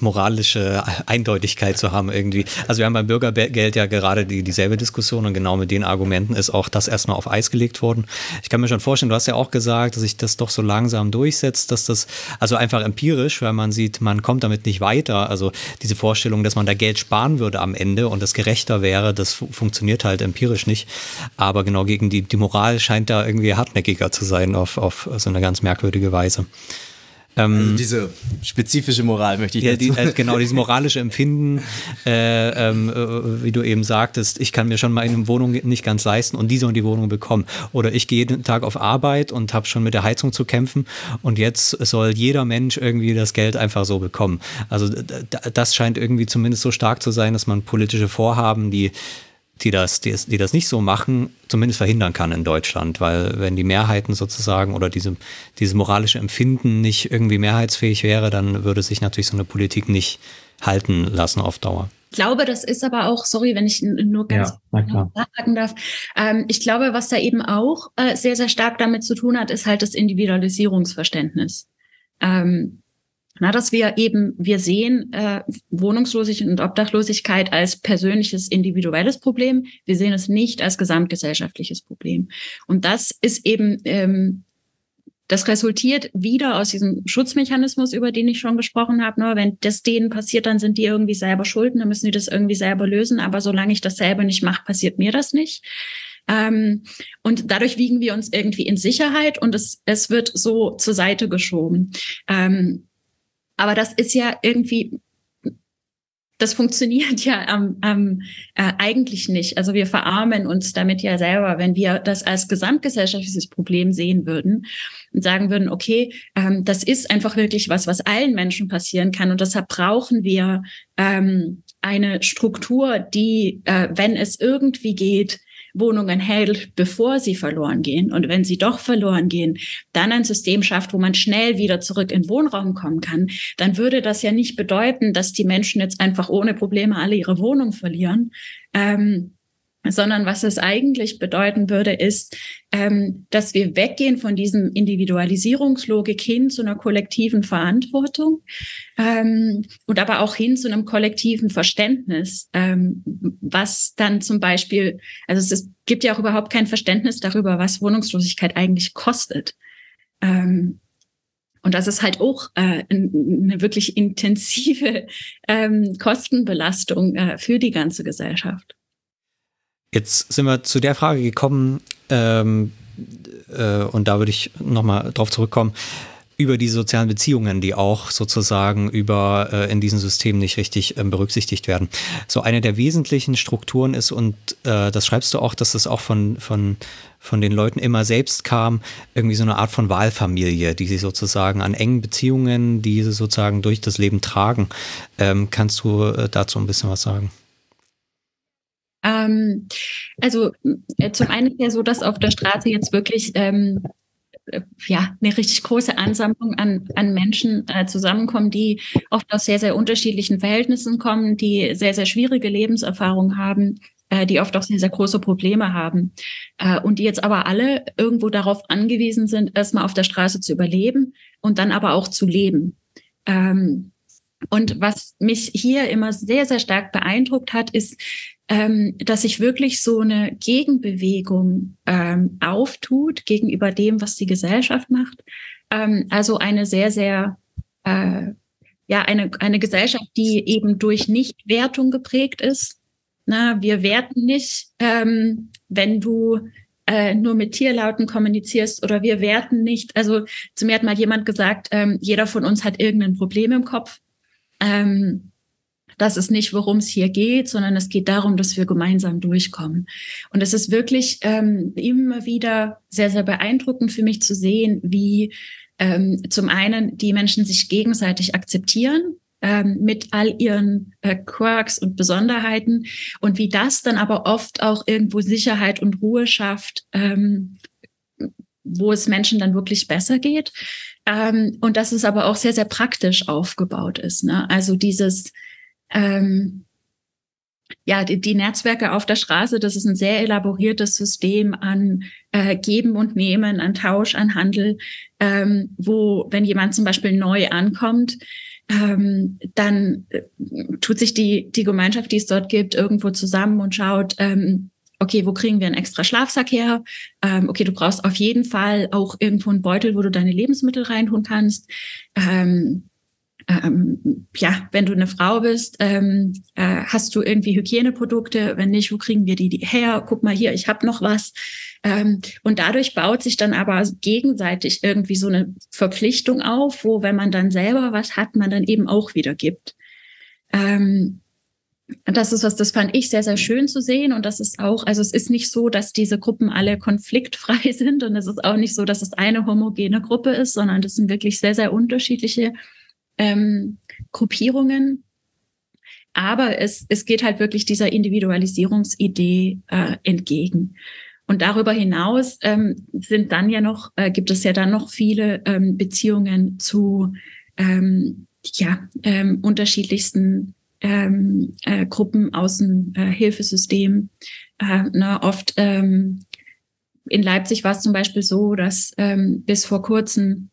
moralische Eindeutigkeit zu haben irgendwie. Also wir haben beim Bürgergeld ja gerade die, dieselbe Diskussion und genau mit den Argumenten ist auch das erstmal auf Eis gelegt worden. Ich kann mir schon vorstellen, du hast ja auch gesagt, dass sich das doch so langsam durchsetzt, dass das, also einfach empirisch, weil man sieht, man kommt damit nicht weiter. Also diese Vorstellung, dass man da Geld sparen würde am Ende und das gerechter wäre, das funktioniert halt empirisch nicht. Aber genau gegen die, die Moral scheint da irgendwie hartnäckiger zu sein auf, auf so eine ganz merkwürdige Weise. Ähm, also diese spezifische Moral möchte ich ja, die, äh, Genau, dieses moralische Empfinden, äh, ähm, äh, wie du eben sagtest, ich kann mir schon mal eine Wohnung nicht ganz leisten und die sollen die Wohnung bekommen. Oder ich gehe jeden Tag auf Arbeit und habe schon mit der Heizung zu kämpfen und jetzt soll jeder Mensch irgendwie das Geld einfach so bekommen. Also das scheint irgendwie zumindest so stark zu sein, dass man politische Vorhaben, die die das, die, die das nicht so machen, zumindest verhindern kann in Deutschland. Weil wenn die Mehrheiten sozusagen oder diese, dieses moralische Empfinden nicht irgendwie mehrheitsfähig wäre, dann würde sich natürlich so eine Politik nicht halten lassen auf Dauer. Ich glaube, das ist aber auch, sorry, wenn ich nur ganz ja, sagen darf. Ähm, ich glaube, was da eben auch äh, sehr, sehr stark damit zu tun hat, ist halt das Individualisierungsverständnis. Ähm, na, dass wir eben, wir sehen äh, Wohnungslosigkeit und Obdachlosigkeit als persönliches, individuelles Problem. Wir sehen es nicht als gesamtgesellschaftliches Problem. Und das ist eben, ähm, das resultiert wieder aus diesem Schutzmechanismus, über den ich schon gesprochen habe. Nur wenn das denen passiert, dann sind die irgendwie selber schulden, dann müssen die das irgendwie selber lösen. Aber solange ich das selber nicht mache, passiert mir das nicht. Ähm, und dadurch wiegen wir uns irgendwie in Sicherheit und es, es wird so zur Seite geschoben. Ähm, aber das ist ja irgendwie, das funktioniert ja ähm, ähm, äh, eigentlich nicht. Also wir verarmen uns damit ja selber, wenn wir das als gesamtgesellschaftliches Problem sehen würden und sagen würden, okay, ähm, das ist einfach wirklich was, was allen Menschen passieren kann und deshalb brauchen wir ähm, eine Struktur, die, äh, wenn es irgendwie geht, Wohnungen hält, bevor sie verloren gehen. Und wenn sie doch verloren gehen, dann ein System schafft, wo man schnell wieder zurück in Wohnraum kommen kann, dann würde das ja nicht bedeuten, dass die Menschen jetzt einfach ohne Probleme alle ihre Wohnung verlieren. Ähm, sondern was es eigentlich bedeuten würde, ist, ähm, dass wir weggehen von diesem Individualisierungslogik hin zu einer kollektiven Verantwortung ähm, und aber auch hin zu einem kollektiven Verständnis, ähm, was dann zum Beispiel, also es ist, gibt ja auch überhaupt kein Verständnis darüber, was Wohnungslosigkeit eigentlich kostet. Ähm, und das ist halt auch äh, eine wirklich intensive ähm, Kostenbelastung äh, für die ganze Gesellschaft. Jetzt sind wir zu der Frage gekommen, ähm, äh, und da würde ich nochmal drauf zurückkommen, über die sozialen Beziehungen, die auch sozusagen über äh, in diesem System nicht richtig äh, berücksichtigt werden. So eine der wesentlichen Strukturen ist, und äh, das schreibst du auch, dass es auch von, von, von den Leuten immer selbst kam, irgendwie so eine Art von Wahlfamilie, die sie sozusagen an engen Beziehungen, die sie sozusagen durch das Leben tragen. Ähm, kannst du äh, dazu ein bisschen was sagen? Ähm, also äh, zum einen ist ja so, dass auf der Straße jetzt wirklich ähm, äh, ja eine richtig große Ansammlung an, an Menschen äh, zusammenkommen, die oft aus sehr, sehr unterschiedlichen Verhältnissen kommen, die sehr, sehr schwierige Lebenserfahrungen haben, äh, die oft auch sehr, sehr große Probleme haben äh, und die jetzt aber alle irgendwo darauf angewiesen sind, erstmal auf der Straße zu überleben und dann aber auch zu leben. Ähm, und was mich hier immer sehr, sehr stark beeindruckt hat, ist, ähm, dass sich wirklich so eine Gegenbewegung ähm, auftut gegenüber dem, was die Gesellschaft macht. Ähm, also eine sehr, sehr, äh, ja, eine, eine Gesellschaft, die eben durch Nichtwertung geprägt ist. Na, wir werten nicht, ähm, wenn du äh, nur mit Tierlauten kommunizierst oder wir werten nicht. Also zu mir hat mal jemand gesagt, ähm, jeder von uns hat irgendein Problem im Kopf. Ähm, das ist nicht, worum es hier geht, sondern es geht darum, dass wir gemeinsam durchkommen. Und es ist wirklich ähm, immer wieder sehr, sehr beeindruckend für mich zu sehen, wie ähm, zum einen die Menschen sich gegenseitig akzeptieren, ähm, mit all ihren äh, Quirks und Besonderheiten und wie das dann aber oft auch irgendwo Sicherheit und Ruhe schafft, ähm, wo es Menschen dann wirklich besser geht. Ähm, und dass es aber auch sehr, sehr praktisch aufgebaut ist. Ne? Also dieses, ähm, ja, die, die Netzwerke auf der Straße, das ist ein sehr elaboriertes System an äh, Geben und Nehmen, an Tausch, an Handel, ähm, wo, wenn jemand zum Beispiel neu ankommt, ähm, dann äh, tut sich die, die Gemeinschaft, die es dort gibt, irgendwo zusammen und schaut, ähm, okay, wo kriegen wir einen extra Schlafsack her? Ähm, okay, du brauchst auf jeden Fall auch irgendwo einen Beutel, wo du deine Lebensmittel reintun kannst. Ähm, ähm, ja, wenn du eine Frau bist, ähm, äh, hast du irgendwie Hygieneprodukte? Wenn nicht, wo kriegen wir die, die her? Guck mal hier, ich habe noch was. Ähm, und dadurch baut sich dann aber gegenseitig irgendwie so eine Verpflichtung auf, wo, wenn man dann selber was hat, man dann eben auch wieder gibt. Ähm, das ist was, das fand ich sehr, sehr schön zu sehen. Und das ist auch, also es ist nicht so, dass diese Gruppen alle konfliktfrei sind. Und es ist auch nicht so, dass es eine homogene Gruppe ist, sondern das sind wirklich sehr, sehr unterschiedliche ähm, Gruppierungen. Aber es, es geht halt wirklich dieser Individualisierungsidee äh, entgegen. Und darüber hinaus ähm, sind dann ja noch, äh, gibt es ja dann noch viele ähm, Beziehungen zu ähm, ja, ähm, unterschiedlichsten ähm, äh, Gruppen aus dem äh, Hilfesystem. Äh, ne, oft ähm, in Leipzig war es zum Beispiel so, dass ähm, bis vor kurzem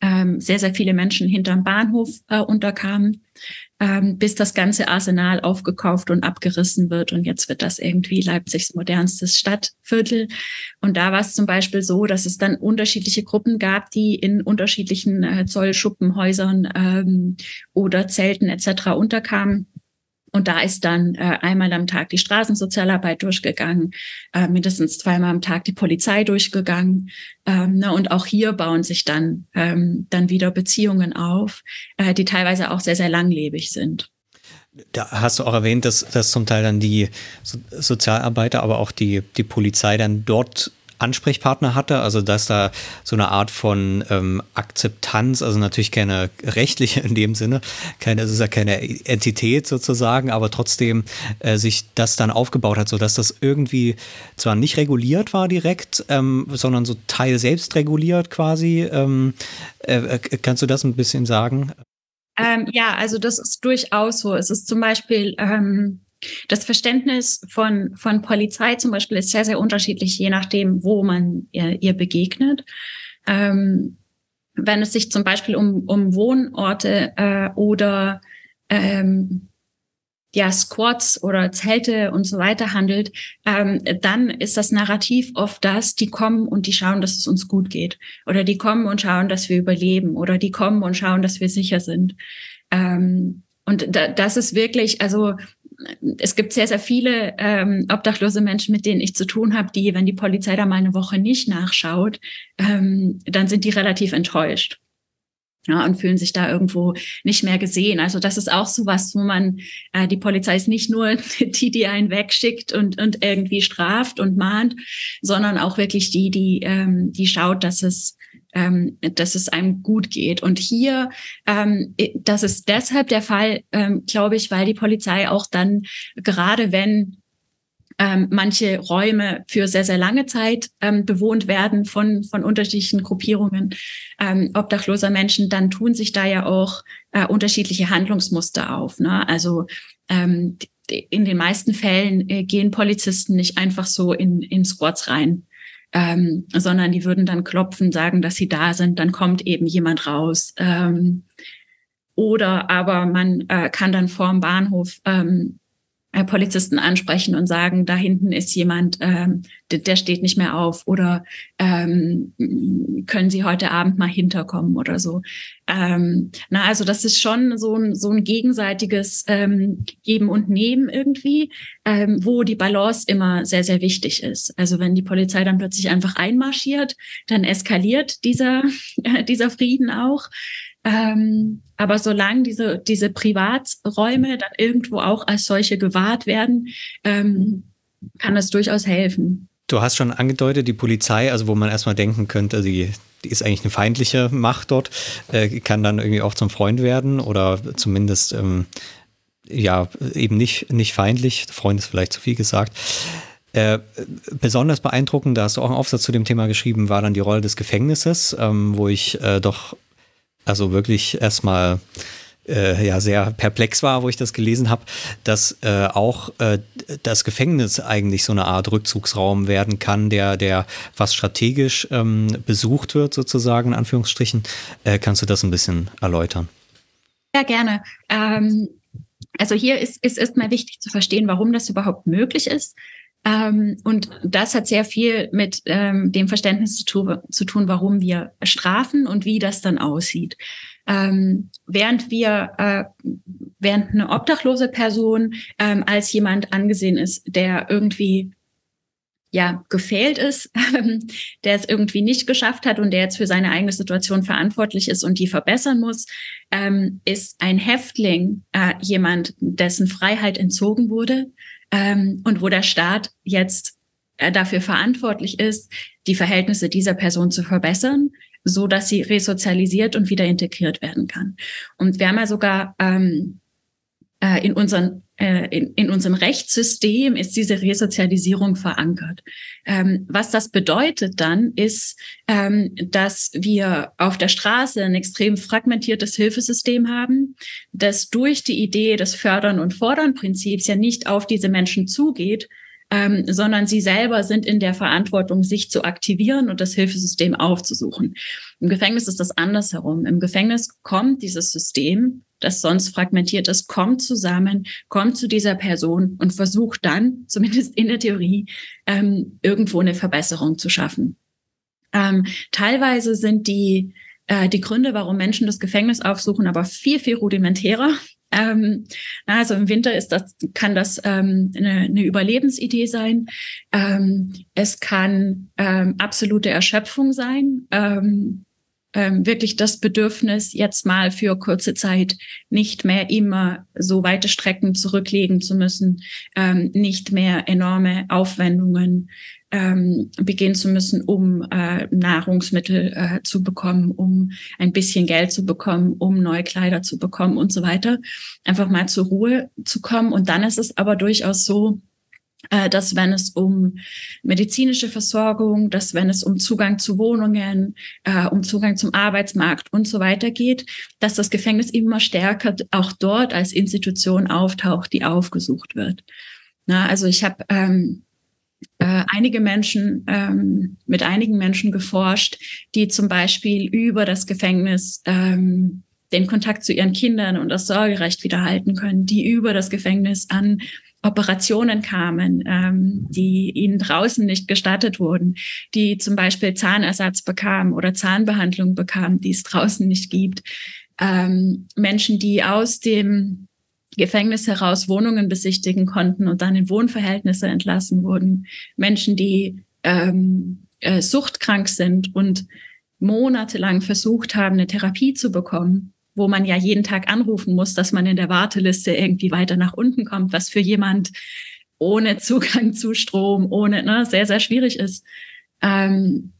ähm, sehr, sehr viele Menschen hinterm Bahnhof äh, unterkamen, ähm, bis das ganze Arsenal aufgekauft und abgerissen wird. Und jetzt wird das irgendwie Leipzigs modernstes Stadtviertel. Und da war es zum Beispiel so, dass es dann unterschiedliche Gruppen gab, die in unterschiedlichen äh, Zollschuppenhäusern ähm, oder Zelten etc. unterkamen. Und da ist dann äh, einmal am Tag die Straßensozialarbeit durchgegangen, äh, mindestens zweimal am Tag die Polizei durchgegangen. Ähm, ne, und auch hier bauen sich dann, ähm, dann wieder Beziehungen auf, äh, die teilweise auch sehr, sehr langlebig sind. Da hast du auch erwähnt, dass, dass zum Teil dann die so Sozialarbeiter, aber auch die, die Polizei dann dort Ansprechpartner hatte, also dass da so eine Art von ähm, Akzeptanz, also natürlich keine rechtliche in dem Sinne, keine, es ist ja keine Entität sozusagen, aber trotzdem äh, sich das dann aufgebaut hat, sodass das irgendwie zwar nicht reguliert war direkt, ähm, sondern so Teil selbst reguliert quasi. Ähm, äh, äh kannst du das ein bisschen sagen? Ähm, ja, also das ist durchaus so. Es ist zum Beispiel ähm, das Verständnis von, von Polizei zum Beispiel ist sehr, sehr unterschiedlich, je nachdem, wo man ihr, ihr begegnet. Ähm, wenn es sich zum Beispiel um, um Wohnorte äh, oder ähm, ja, Squads oder Zelte und so weiter handelt, ähm, dann ist das Narrativ oft das, die kommen und die schauen, dass es uns gut geht. Oder die kommen und schauen, dass wir überleben. Oder die kommen und schauen, dass wir sicher sind. Ähm, und da, das ist wirklich, also es gibt sehr, sehr viele ähm, obdachlose Menschen, mit denen ich zu tun habe, die, wenn die Polizei da mal eine Woche nicht nachschaut, ähm, dann sind die relativ enttäuscht. Ja, und fühlen sich da irgendwo nicht mehr gesehen. Also das ist auch so was, wo man, äh, die Polizei ist nicht nur die, die einen wegschickt und, und irgendwie straft und mahnt, sondern auch wirklich die, die, ähm, die schaut, dass es, ähm, dass es einem gut geht. Und hier, ähm, das ist deshalb der Fall, ähm, glaube ich, weil die Polizei auch dann, gerade wenn ähm, manche Räume für sehr, sehr lange Zeit ähm, bewohnt werden von, von unterschiedlichen Gruppierungen ähm, obdachloser Menschen, dann tun sich da ja auch äh, unterschiedliche Handlungsmuster auf. Ne? Also ähm, in den meisten Fällen äh, gehen Polizisten nicht einfach so in, in Squads rein, ähm, sondern die würden dann klopfen, sagen, dass sie da sind, dann kommt eben jemand raus. Ähm, oder aber man äh, kann dann vorm Bahnhof ähm, äh, Polizisten ansprechen und sagen, da hinten ist jemand, ähm, der, steht nicht mehr auf oder ähm, können Sie heute Abend mal hinterkommen oder so. Ähm, na, also das ist schon so ein, so ein gegenseitiges ähm, Geben und Nehmen irgendwie, ähm, wo die Balance immer sehr, sehr wichtig ist. Also wenn die Polizei dann plötzlich einfach einmarschiert, dann eskaliert dieser, äh, dieser Frieden auch. Ähm, aber solange diese, diese Privaträume dann irgendwo auch als solche gewahrt werden, ähm, kann das durchaus helfen. Du hast schon angedeutet, die Polizei, also wo man erstmal denken könnte, die, die ist eigentlich eine feindliche Macht dort, äh, kann dann irgendwie auch zum Freund werden oder zumindest ähm, ja eben nicht, nicht feindlich. Freund ist vielleicht zu viel gesagt. Äh, besonders beeindruckend, da hast du auch einen Aufsatz zu dem Thema geschrieben, war dann die Rolle des Gefängnisses, ähm, wo ich äh, doch also wirklich erstmal äh, ja sehr perplex war, wo ich das gelesen habe, dass äh, auch äh, das Gefängnis eigentlich so eine Art Rückzugsraum werden kann, der, der fast strategisch ähm, besucht wird, sozusagen, in Anführungsstrichen. Äh, kannst du das ein bisschen erläutern? Ja, gerne. Ähm, also hier ist, ist erstmal wichtig zu verstehen, warum das überhaupt möglich ist. Ähm, und das hat sehr viel mit ähm, dem Verständnis zu, tu zu, tun, warum wir strafen und wie das dann aussieht. Ähm, während wir, äh, während eine obdachlose Person ähm, als jemand angesehen ist, der irgendwie ja gefehlt ist, der es irgendwie nicht geschafft hat und der jetzt für seine eigene Situation verantwortlich ist und die verbessern muss, ähm, ist ein Häftling äh, jemand, dessen Freiheit entzogen wurde, ähm, und wo der Staat jetzt äh, dafür verantwortlich ist, die Verhältnisse dieser Person zu verbessern, so dass sie resozialisiert und wieder integriert werden kann. Und wir haben ja sogar ähm, äh, in unseren äh, in, in unserem Rechtssystem ist diese Resozialisierung verankert. Ähm, was das bedeutet dann, ist, ähm, dass wir auf der Straße ein extrem fragmentiertes Hilfesystem haben, das durch die Idee des Fördern und Fordern Prinzips ja nicht auf diese Menschen zugeht, ähm, sondern sie selber sind in der Verantwortung, sich zu aktivieren und das Hilfesystem aufzusuchen. Im Gefängnis ist das andersherum. Im Gefängnis kommt dieses System das sonst fragmentiert ist, kommt zusammen, kommt zu dieser Person und versucht dann, zumindest in der Theorie, ähm, irgendwo eine Verbesserung zu schaffen. Ähm, teilweise sind die, äh, die Gründe, warum Menschen das Gefängnis aufsuchen, aber viel, viel rudimentärer. Ähm, also im Winter ist das, kann das ähm, eine, eine Überlebensidee sein. Ähm, es kann ähm, absolute Erschöpfung sein. Ähm, ähm, wirklich das Bedürfnis, jetzt mal für kurze Zeit nicht mehr immer so weite Strecken zurücklegen zu müssen, ähm, nicht mehr enorme Aufwendungen ähm, begehen zu müssen, um äh, Nahrungsmittel äh, zu bekommen, um ein bisschen Geld zu bekommen, um neue Kleider zu bekommen und so weiter. Einfach mal zur Ruhe zu kommen. Und dann ist es aber durchaus so, dass wenn es um medizinische Versorgung, dass wenn es um Zugang zu Wohnungen, äh, um Zugang zum Arbeitsmarkt und so weiter geht, dass das Gefängnis immer stärker auch dort als Institution auftaucht, die aufgesucht wird. Na, also ich habe ähm, äh, einige Menschen, ähm, mit einigen Menschen geforscht, die zum Beispiel über das Gefängnis ähm, den Kontakt zu ihren Kindern und das Sorgerecht wiederhalten können, die über das Gefängnis an Operationen kamen, ähm, die ihnen draußen nicht gestattet wurden, die zum Beispiel Zahnersatz bekamen oder Zahnbehandlung bekamen, die es draußen nicht gibt. Ähm, Menschen, die aus dem Gefängnis heraus Wohnungen besichtigen konnten und dann in Wohnverhältnisse entlassen wurden. Menschen, die ähm, äh, suchtkrank sind und monatelang versucht haben, eine Therapie zu bekommen wo man ja jeden Tag anrufen muss, dass man in der Warteliste irgendwie weiter nach unten kommt, was für jemand ohne Zugang zu Strom, ohne, ne, sehr, sehr schwierig ist. Ähm,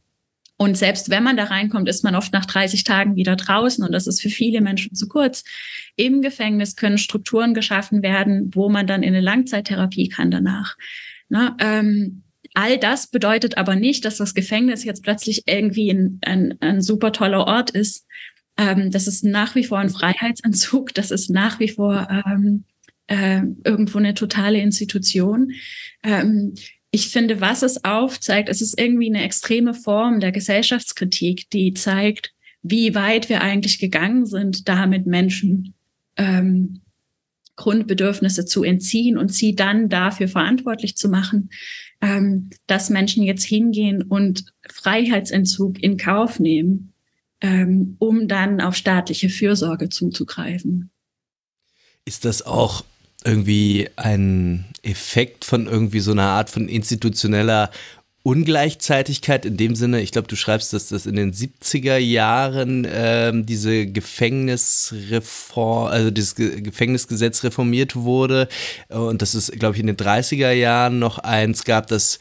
und selbst wenn man da reinkommt, ist man oft nach 30 Tagen wieder draußen und das ist für viele Menschen zu kurz. Im Gefängnis können Strukturen geschaffen werden, wo man dann in eine Langzeittherapie kann danach. Ne, ähm, all das bedeutet aber nicht, dass das Gefängnis jetzt plötzlich irgendwie ein, ein, ein super toller Ort ist, ähm, das ist nach wie vor ein Freiheitsentzug. Das ist nach wie vor ähm, äh, irgendwo eine totale Institution. Ähm, ich finde, was es aufzeigt, es ist irgendwie eine extreme Form der Gesellschaftskritik, die zeigt, wie weit wir eigentlich gegangen sind, damit Menschen ähm, Grundbedürfnisse zu entziehen und sie dann dafür verantwortlich zu machen, ähm, dass Menschen jetzt hingehen und Freiheitsentzug in Kauf nehmen ähm, um dann auf staatliche Fürsorge zuzugreifen. Ist das auch irgendwie ein Effekt von irgendwie so einer Art von institutioneller Ungleichzeitigkeit in dem Sinne, ich glaube, du schreibst, dass das in den 70er Jahren ähm, diese Gefängnisreform, also dieses Ge Gefängnisgesetz reformiert wurde und dass es, glaube ich, in den 30er Jahren noch eins gab, das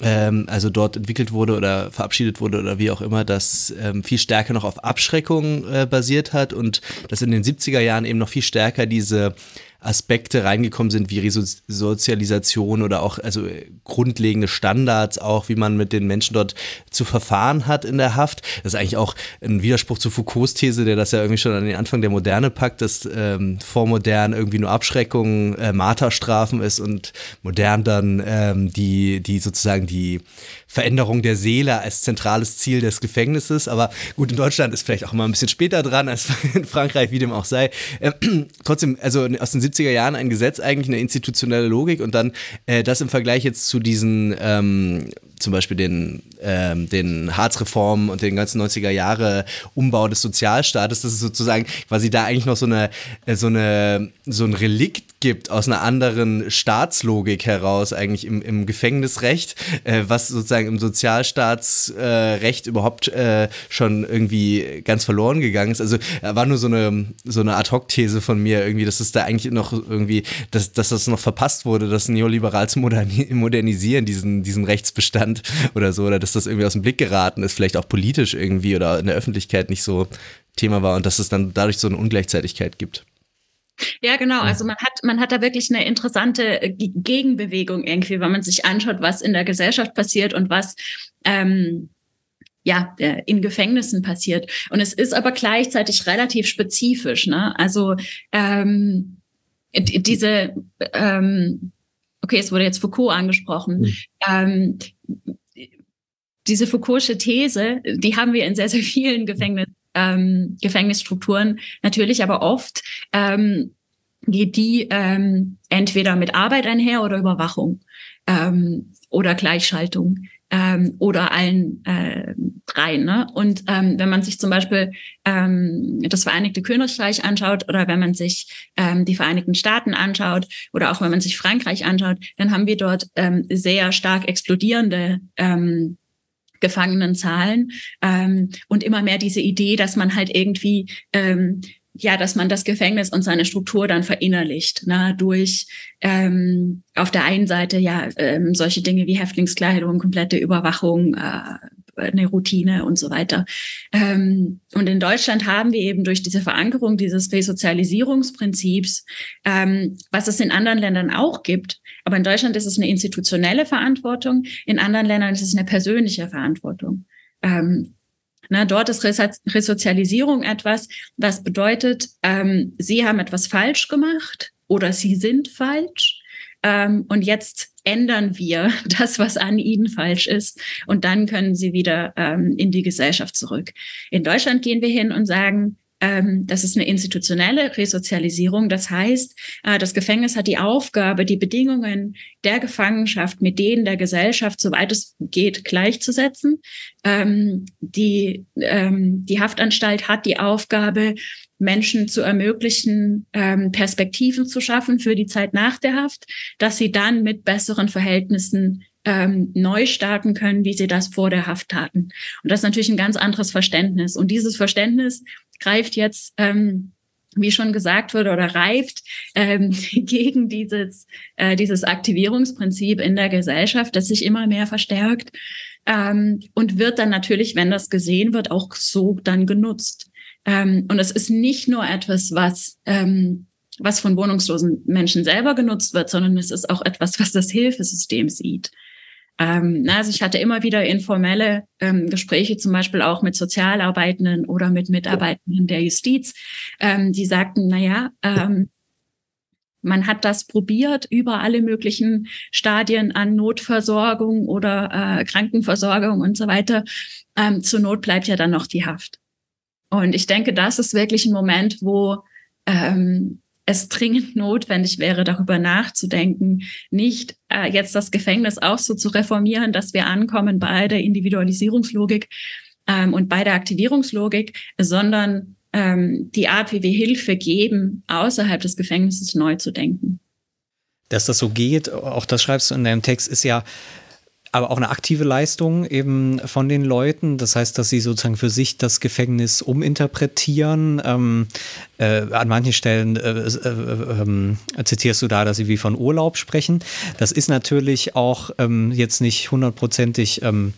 ähm, also dort entwickelt wurde oder verabschiedet wurde oder wie auch immer, das ähm, viel stärker noch auf Abschreckung äh, basiert hat und dass in den 70er Jahren eben noch viel stärker diese Aspekte reingekommen sind, wie Resozialisation oder auch also grundlegende Standards, auch wie man mit den Menschen dort zu verfahren hat in der Haft. Das ist eigentlich auch ein Widerspruch zu Foucaults These, der das ja irgendwie schon an den Anfang der Moderne packt, dass ähm, vormodern irgendwie nur Abschreckung, äh, Marterstrafen ist und modern dann ähm, die, die sozusagen die Veränderung der Seele als zentrales Ziel des Gefängnisses. Aber gut, in Deutschland ist vielleicht auch mal ein bisschen später dran als in Frankreich, wie dem auch sei. Ähm, trotzdem, also aus den 70er Jahren ein Gesetz, eigentlich eine institutionelle Logik und dann äh, das im Vergleich jetzt zu diesen ähm, zum Beispiel den, ähm, den Harzreformen und den ganzen 90er Jahre Umbau des Sozialstaates, das ist sozusagen quasi da eigentlich noch so eine, äh, so eine, so ein Relikt gibt aus einer anderen Staatslogik heraus, eigentlich im, im Gefängnisrecht, äh, was sozusagen im Sozialstaatsrecht äh, überhaupt äh, schon irgendwie ganz verloren gegangen ist. Also war nur so eine, so eine Ad-Hoc-These von mir irgendwie, dass es da eigentlich noch irgendwie, dass, dass das noch verpasst wurde, das neoliberal zu modernisieren, diesen, diesen Rechtsbestand Land oder so, oder dass das irgendwie aus dem Blick geraten ist, vielleicht auch politisch irgendwie oder in der Öffentlichkeit nicht so Thema war und dass es dann dadurch so eine Ungleichzeitigkeit gibt. Ja, genau. Also man hat, man hat da wirklich eine interessante äh, Gegenbewegung irgendwie, wenn man sich anschaut, was in der Gesellschaft passiert und was ähm, ja, äh, in Gefängnissen passiert. Und es ist aber gleichzeitig relativ spezifisch. Ne? Also ähm, diese ähm, okay, es wurde jetzt Foucault angesprochen. Mhm. Ähm, diese Foucault'sche These, die haben wir in sehr, sehr vielen Gefängnis, ähm, Gefängnisstrukturen natürlich, aber oft ähm, geht die ähm, entweder mit Arbeit einher oder Überwachung ähm, oder Gleichschaltung ähm, oder allen äh, dreien. Ne? Und ähm, wenn man sich zum Beispiel ähm, das Vereinigte Königreich anschaut oder wenn man sich ähm, die Vereinigten Staaten anschaut oder auch wenn man sich Frankreich anschaut, dann haben wir dort ähm, sehr stark explodierende ähm, Gefangenenzahlen ähm, und immer mehr diese Idee, dass man halt irgendwie ähm, ja, dass man das Gefängnis und seine Struktur dann verinnerlicht, ne, durch ähm, auf der einen Seite ja ähm, solche Dinge wie Häftlingskleidung, komplette Überwachung, äh, eine Routine und so weiter. Ähm, und in Deutschland haben wir eben durch diese Verankerung dieses Resozialisierungsprinzips, ähm, was es in anderen Ländern auch gibt, aber in Deutschland ist es eine institutionelle Verantwortung, in anderen Ländern ist es eine persönliche Verantwortung. Ähm, na, dort ist Resozialisierung etwas, was bedeutet, ähm, Sie haben etwas falsch gemacht oder Sie sind falsch. Ähm, und jetzt ändern wir das, was an ihnen falsch ist. Und dann können sie wieder ähm, in die Gesellschaft zurück. In Deutschland gehen wir hin und sagen, das ist eine institutionelle Resozialisierung. Das heißt, äh, das Gefängnis hat die Aufgabe, die Bedingungen der Gefangenschaft mit denen der Gesellschaft, soweit es geht, gleichzusetzen. Ähm, die, ähm, die Haftanstalt hat die Aufgabe, Menschen zu ermöglichen, ähm, Perspektiven zu schaffen für die Zeit nach der Haft, dass sie dann mit besseren Verhältnissen ähm, neu starten können, wie sie das vor der Haft taten. Und das ist natürlich ein ganz anderes Verständnis. Und dieses Verständnis greift jetzt, ähm, wie schon gesagt wurde, oder reift ähm, gegen dieses, äh, dieses Aktivierungsprinzip in der Gesellschaft, das sich immer mehr verstärkt ähm, und wird dann natürlich, wenn das gesehen wird, auch so dann genutzt. Ähm, und es ist nicht nur etwas, was, ähm, was von wohnungslosen Menschen selber genutzt wird, sondern es ist auch etwas, was das Hilfesystem sieht. Ähm, also ich hatte immer wieder informelle ähm, Gespräche, zum Beispiel auch mit Sozialarbeitenden oder mit Mitarbeitenden der Justiz, ähm, die sagten, na ja, ähm, man hat das probiert über alle möglichen Stadien an Notversorgung oder äh, Krankenversorgung und so weiter. Ähm, zur Not bleibt ja dann noch die Haft. Und ich denke, das ist wirklich ein Moment, wo ähm, es dringend notwendig wäre, darüber nachzudenken, nicht äh, jetzt das Gefängnis auch so zu reformieren, dass wir ankommen bei der Individualisierungslogik ähm, und bei der Aktivierungslogik, sondern ähm, die Art, wie wir Hilfe geben, außerhalb des Gefängnisses neu zu denken. Dass das so geht, auch das schreibst du in deinem Text, ist ja aber auch eine aktive Leistung eben von den Leuten. Das heißt, dass sie sozusagen für sich das Gefängnis uminterpretieren. Ähm, äh, an manchen Stellen äh, äh, ähm, zitierst du da, dass sie wie von Urlaub sprechen. Das ist natürlich auch ähm, jetzt nicht hundertprozentig ähm,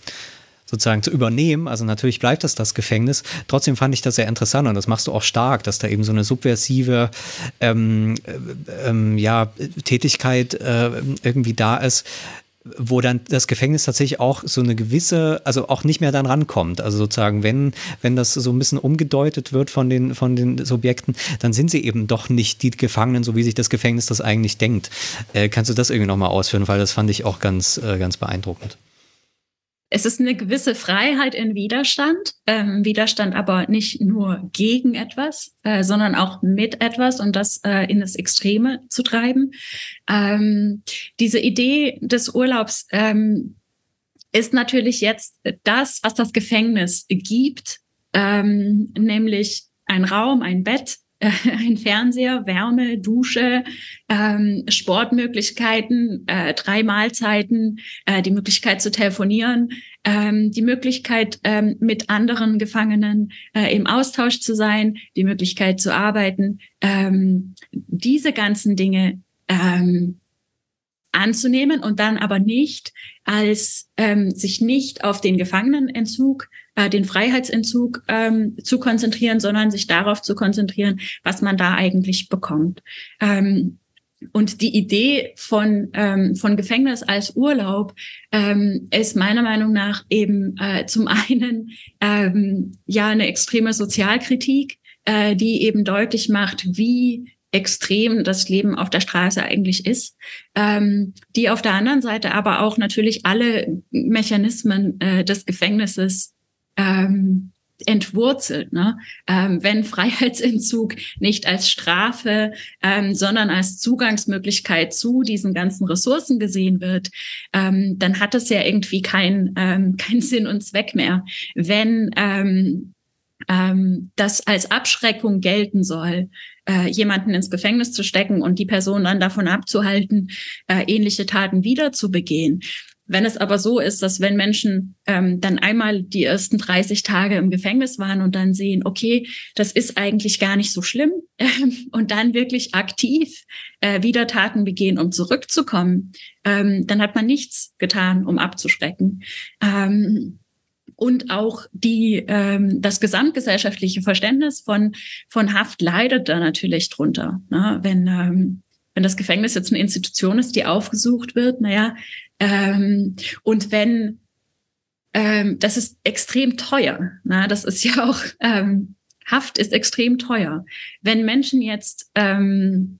sozusagen zu übernehmen. Also natürlich bleibt das das Gefängnis. Trotzdem fand ich das sehr interessant und das machst du auch stark, dass da eben so eine subversive ähm, äh, ähm, ja, Tätigkeit äh, irgendwie da ist, wo dann das Gefängnis tatsächlich auch so eine gewisse, also auch nicht mehr dann rankommt. Also sozusagen, wenn, wenn das so ein bisschen umgedeutet wird von den, von den Subjekten, dann sind sie eben doch nicht die Gefangenen, so wie sich das Gefängnis das eigentlich denkt. Äh, kannst du das irgendwie nochmal ausführen, weil das fand ich auch ganz, äh, ganz beeindruckend es ist eine gewisse Freiheit in Widerstand, ähm, Widerstand aber nicht nur gegen etwas, äh, sondern auch mit etwas und das äh, in das Extreme zu treiben. Ähm, diese Idee des Urlaubs ähm, ist natürlich jetzt das, was das Gefängnis gibt, ähm, nämlich ein Raum, ein Bett, ein Fernseher, Wärme, Dusche, ähm, Sportmöglichkeiten, äh, drei Mahlzeiten, äh, die Möglichkeit zu telefonieren, ähm, die Möglichkeit, ähm, mit anderen Gefangenen äh, im Austausch zu sein, die Möglichkeit zu arbeiten. Ähm, diese ganzen Dinge ähm, anzunehmen und dann aber nicht als ähm, sich nicht auf den Gefangenenentzug, äh, den Freiheitsentzug ähm, zu konzentrieren, sondern sich darauf zu konzentrieren, was man da eigentlich bekommt. Ähm, und die Idee von, ähm, von Gefängnis als Urlaub ähm, ist meiner Meinung nach eben äh, zum einen ähm, ja eine extreme Sozialkritik, äh, die eben deutlich macht, wie extrem das Leben auf der Straße eigentlich ist, ähm, die auf der anderen Seite aber auch natürlich alle Mechanismen äh, des Gefängnisses ähm, entwurzelt. Ne? Ähm, wenn Freiheitsentzug nicht als Strafe, ähm, sondern als Zugangsmöglichkeit zu diesen ganzen Ressourcen gesehen wird, ähm, dann hat es ja irgendwie keinen ähm, kein Sinn und Zweck mehr. Wenn ähm, ähm, das als Abschreckung gelten soll, äh, jemanden ins Gefängnis zu stecken und die Person dann davon abzuhalten, äh, ähnliche Taten wieder zu begehen. Wenn es aber so ist, dass wenn Menschen ähm, dann einmal die ersten 30 Tage im Gefängnis waren und dann sehen, okay, das ist eigentlich gar nicht so schlimm ähm, und dann wirklich aktiv äh, wieder Taten begehen, um zurückzukommen, ähm, dann hat man nichts getan, um abzuschrecken. Ähm, und auch die, ähm, das gesamtgesellschaftliche Verständnis von, von Haft leidet da natürlich drunter. Ne? Wenn, ähm, wenn das Gefängnis jetzt eine Institution ist, die aufgesucht wird, naja, ähm, und wenn ähm, das ist extrem teuer. Na, das ist ja auch ähm, Haft ist extrem teuer. Wenn Menschen jetzt, ähm,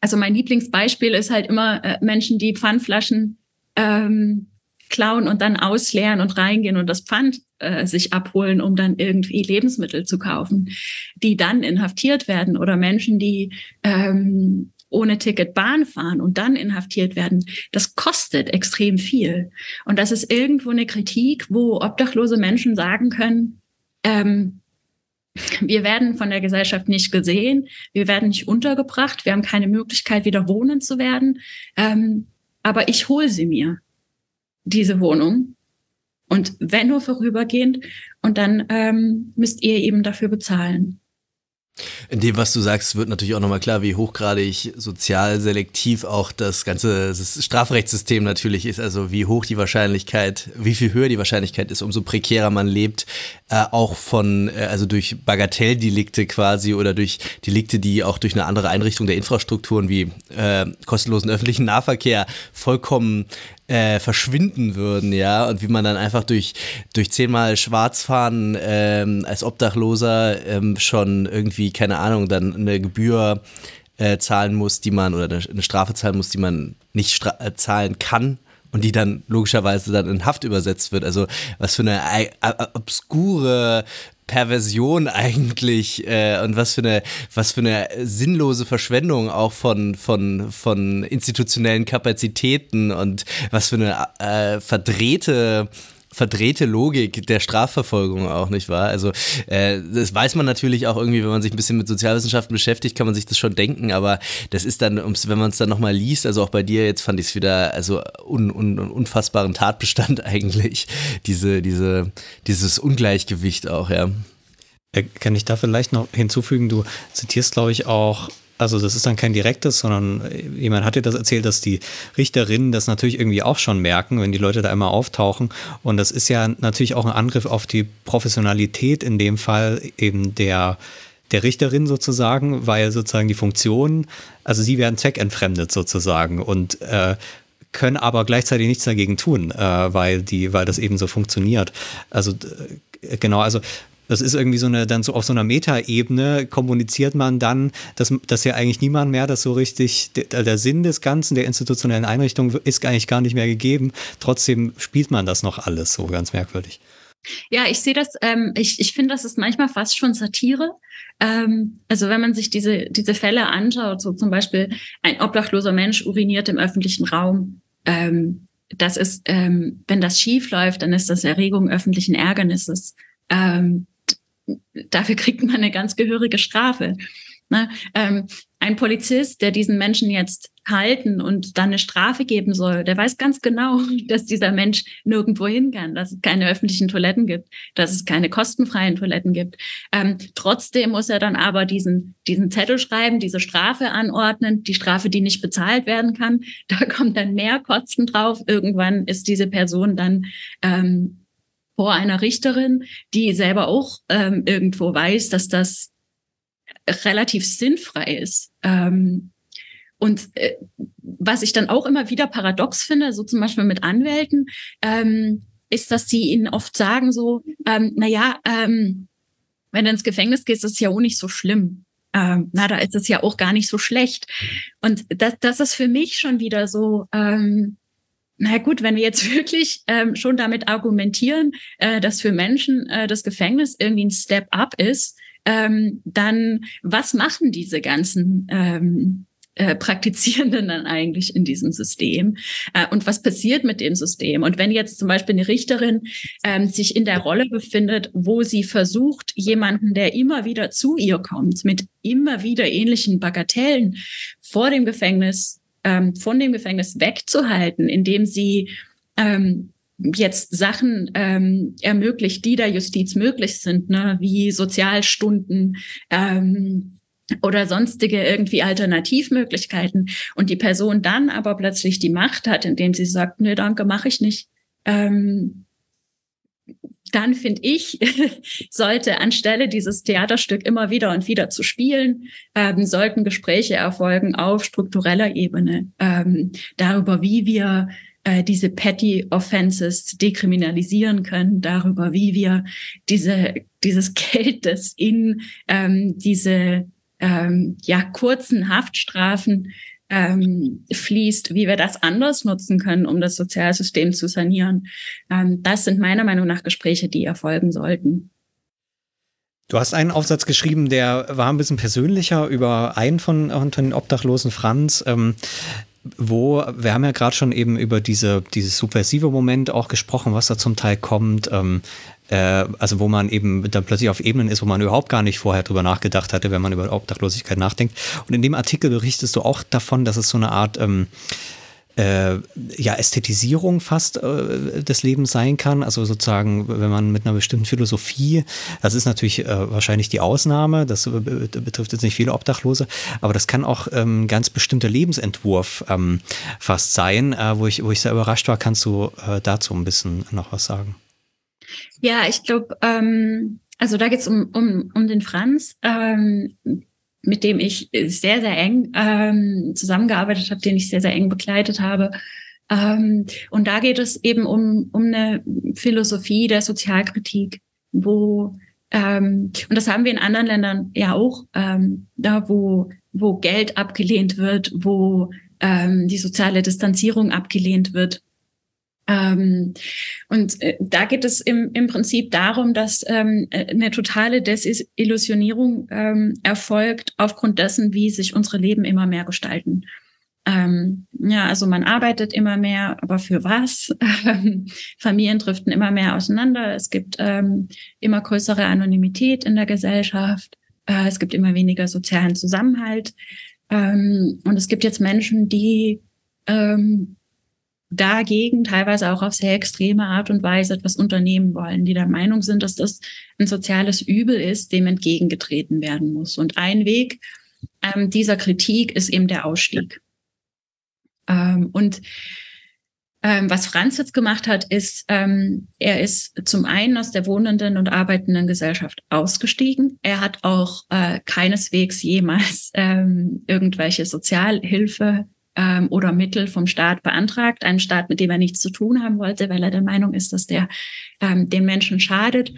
also mein Lieblingsbeispiel ist halt immer äh, Menschen, die Pfandflaschen ähm, klauen und dann ausleeren und reingehen und das Pfand äh, sich abholen, um dann irgendwie Lebensmittel zu kaufen, die dann inhaftiert werden oder Menschen, die ähm, ohne Ticket Bahn fahren und dann inhaftiert werden, das kostet extrem viel. Und das ist irgendwo eine Kritik, wo obdachlose Menschen sagen können, ähm, wir werden von der Gesellschaft nicht gesehen, wir werden nicht untergebracht, wir haben keine Möglichkeit, wieder wohnen zu werden. Ähm, aber ich hole sie mir, diese Wohnung. Und wenn nur vorübergehend, und dann ähm, müsst ihr eben dafür bezahlen. In dem, was du sagst, wird natürlich auch nochmal klar, wie hochgradig sozial selektiv auch das ganze Strafrechtssystem natürlich ist. Also wie hoch die Wahrscheinlichkeit, wie viel höher die Wahrscheinlichkeit ist, umso prekärer man lebt, äh, auch von, äh, also durch Bagatelldelikte quasi oder durch Delikte, die auch durch eine andere Einrichtung der Infrastrukturen wie äh, kostenlosen öffentlichen Nahverkehr vollkommen äh, verschwinden würden, ja, und wie man dann einfach durch, durch zehnmal Schwarzfahren ähm, als Obdachloser ähm, schon irgendwie, keine Ahnung, dann eine Gebühr äh, zahlen muss, die man, oder eine Strafe zahlen muss, die man nicht äh, zahlen kann, und die dann logischerweise dann in Haft übersetzt wird. Also was für eine obskure Perversion eigentlich äh, und was für eine was für eine sinnlose Verschwendung auch von von von institutionellen Kapazitäten und was für eine äh, verdrehte verdrehte Logik der Strafverfolgung auch, nicht wahr? Also äh, das weiß man natürlich auch irgendwie, wenn man sich ein bisschen mit Sozialwissenschaften beschäftigt, kann man sich das schon denken, aber das ist dann, wenn man es dann nochmal liest, also auch bei dir jetzt fand ich es wieder, also un, un, unfassbaren Tatbestand eigentlich, diese, diese, dieses Ungleichgewicht auch, ja. Äh, kann ich da vielleicht noch hinzufügen, du zitierst, glaube ich, auch also das ist dann kein direktes, sondern jemand hat dir das erzählt, dass die Richterinnen das natürlich irgendwie auch schon merken, wenn die Leute da immer auftauchen. Und das ist ja natürlich auch ein Angriff auf die Professionalität in dem Fall eben der, der Richterin sozusagen, weil sozusagen die Funktionen, also sie werden zweckentfremdet sozusagen und äh, können aber gleichzeitig nichts dagegen tun, äh, weil die, weil das eben so funktioniert. Also äh, genau, also das ist irgendwie so eine, dann so auf so einer Metaebene kommuniziert man dann, dass, dass ja eigentlich niemand mehr das so richtig, der, der Sinn des Ganzen, der institutionellen Einrichtung ist eigentlich gar nicht mehr gegeben. Trotzdem spielt man das noch alles so ganz merkwürdig. Ja, ich sehe das, ähm, ich, ich finde, das ist manchmal fast schon Satire. Ähm, also wenn man sich diese, diese Fälle anschaut, so zum Beispiel ein obdachloser Mensch uriniert im öffentlichen Raum. Ähm, das ist, ähm, wenn das schief läuft, dann ist das Erregung öffentlichen Ärgernisses. Ähm, dafür kriegt man eine ganz gehörige Strafe. Ne? Ähm, ein Polizist, der diesen Menschen jetzt halten und dann eine Strafe geben soll, der weiß ganz genau, dass dieser Mensch nirgendwo hin kann, dass es keine öffentlichen Toiletten gibt, dass es keine kostenfreien Toiletten gibt. Ähm, trotzdem muss er dann aber diesen, diesen Zettel schreiben, diese Strafe anordnen, die Strafe, die nicht bezahlt werden kann. Da kommt dann mehr Kosten drauf. Irgendwann ist diese Person dann ähm, vor einer Richterin, die selber auch ähm, irgendwo weiß, dass das relativ sinnfrei ist. Ähm, und äh, was ich dann auch immer wieder paradox finde, so zum Beispiel mit Anwälten, ähm, ist, dass sie ihnen oft sagen so, ähm, na ja, ähm, wenn du ins Gefängnis gehst, ist es ja auch nicht so schlimm. Ähm, na, da ist es ja auch gar nicht so schlecht. Und das, das ist für mich schon wieder so, ähm, na gut, wenn wir jetzt wirklich ähm, schon damit argumentieren, äh, dass für Menschen äh, das Gefängnis irgendwie ein Step-up ist, ähm, dann was machen diese ganzen ähm, äh, Praktizierenden dann eigentlich in diesem System äh, und was passiert mit dem System. Und wenn jetzt zum Beispiel eine Richterin ähm, sich in der Rolle befindet, wo sie versucht, jemanden, der immer wieder zu ihr kommt, mit immer wieder ähnlichen Bagatellen vor dem Gefängnis ähm, von dem Gefängnis wegzuhalten, indem sie ähm, jetzt Sachen ähm, ermöglicht, die der Justiz möglich sind, ne, wie Sozialstunden ähm, oder sonstige irgendwie Alternativmöglichkeiten und die Person dann aber plötzlich die Macht hat, indem sie sagt, nee, danke, mache ich nicht. Ähm, dann finde ich, sollte anstelle dieses Theaterstück immer wieder und wieder zu spielen, ähm, sollten Gespräche erfolgen auf struktureller Ebene ähm, darüber, wie wir äh, diese Petty Offenses dekriminalisieren können, darüber, wie wir diese, dieses Geld, das in ähm, diese ähm, ja, kurzen Haftstrafen ähm, fließt, wie wir das anders nutzen können, um das Sozialsystem zu sanieren. Ähm, das sind meiner Meinung nach Gespräche, die erfolgen sollten. Du hast einen Aufsatz geschrieben, der war ein bisschen persönlicher über einen von, von den Obdachlosen, Franz. Ähm, wo, wir haben ja gerade schon eben über diese, dieses subversive Moment auch gesprochen, was da zum Teil kommt. Ähm, äh, also wo man eben dann plötzlich auf Ebenen ist, wo man überhaupt gar nicht vorher drüber nachgedacht hatte, wenn man über Obdachlosigkeit nachdenkt. Und in dem Artikel berichtest du auch davon, dass es so eine Art ähm, äh, ja, Ästhetisierung fast äh, des Lebens sein kann. Also sozusagen, wenn man mit einer bestimmten Philosophie, das ist natürlich äh, wahrscheinlich die Ausnahme, das betrifft jetzt nicht viele Obdachlose, aber das kann auch ähm, ein ganz bestimmter Lebensentwurf ähm, fast sein, äh, wo, ich, wo ich sehr überrascht war. Kannst du äh, dazu ein bisschen noch was sagen? Ja, ich glaube, ähm, also da geht es um, um, um den Franz. Ähm, mit dem ich sehr, sehr eng ähm, zusammengearbeitet habe, den ich sehr, sehr eng begleitet habe. Ähm, und da geht es eben um, um eine Philosophie der Sozialkritik, wo, ähm, und das haben wir in anderen Ländern ja auch, ähm, da wo, wo Geld abgelehnt wird, wo ähm, die soziale Distanzierung abgelehnt wird, ähm, und äh, da geht es im, im Prinzip darum, dass ähm, äh, eine totale Desillusionierung ähm, erfolgt aufgrund dessen, wie sich unsere Leben immer mehr gestalten. Ähm, ja, also man arbeitet immer mehr, aber für was? Familien driften immer mehr auseinander. Es gibt ähm, immer größere Anonymität in der Gesellschaft. Äh, es gibt immer weniger sozialen Zusammenhalt. Ähm, und es gibt jetzt Menschen, die dagegen teilweise auch auf sehr extreme Art und Weise etwas unternehmen wollen, die der Meinung sind, dass das ein soziales Übel ist, dem entgegengetreten werden muss. Und ein Weg ähm, dieser Kritik ist eben der Ausstieg. Ähm, und ähm, was Franz jetzt gemacht hat, ist, ähm, er ist zum einen aus der wohnenden und arbeitenden Gesellschaft ausgestiegen. Er hat auch äh, keineswegs jemals ähm, irgendwelche Sozialhilfe ähm, oder Mittel vom Staat beantragt, einen Staat, mit dem er nichts zu tun haben wollte, weil er der Meinung ist, dass der ähm, den Menschen schadet.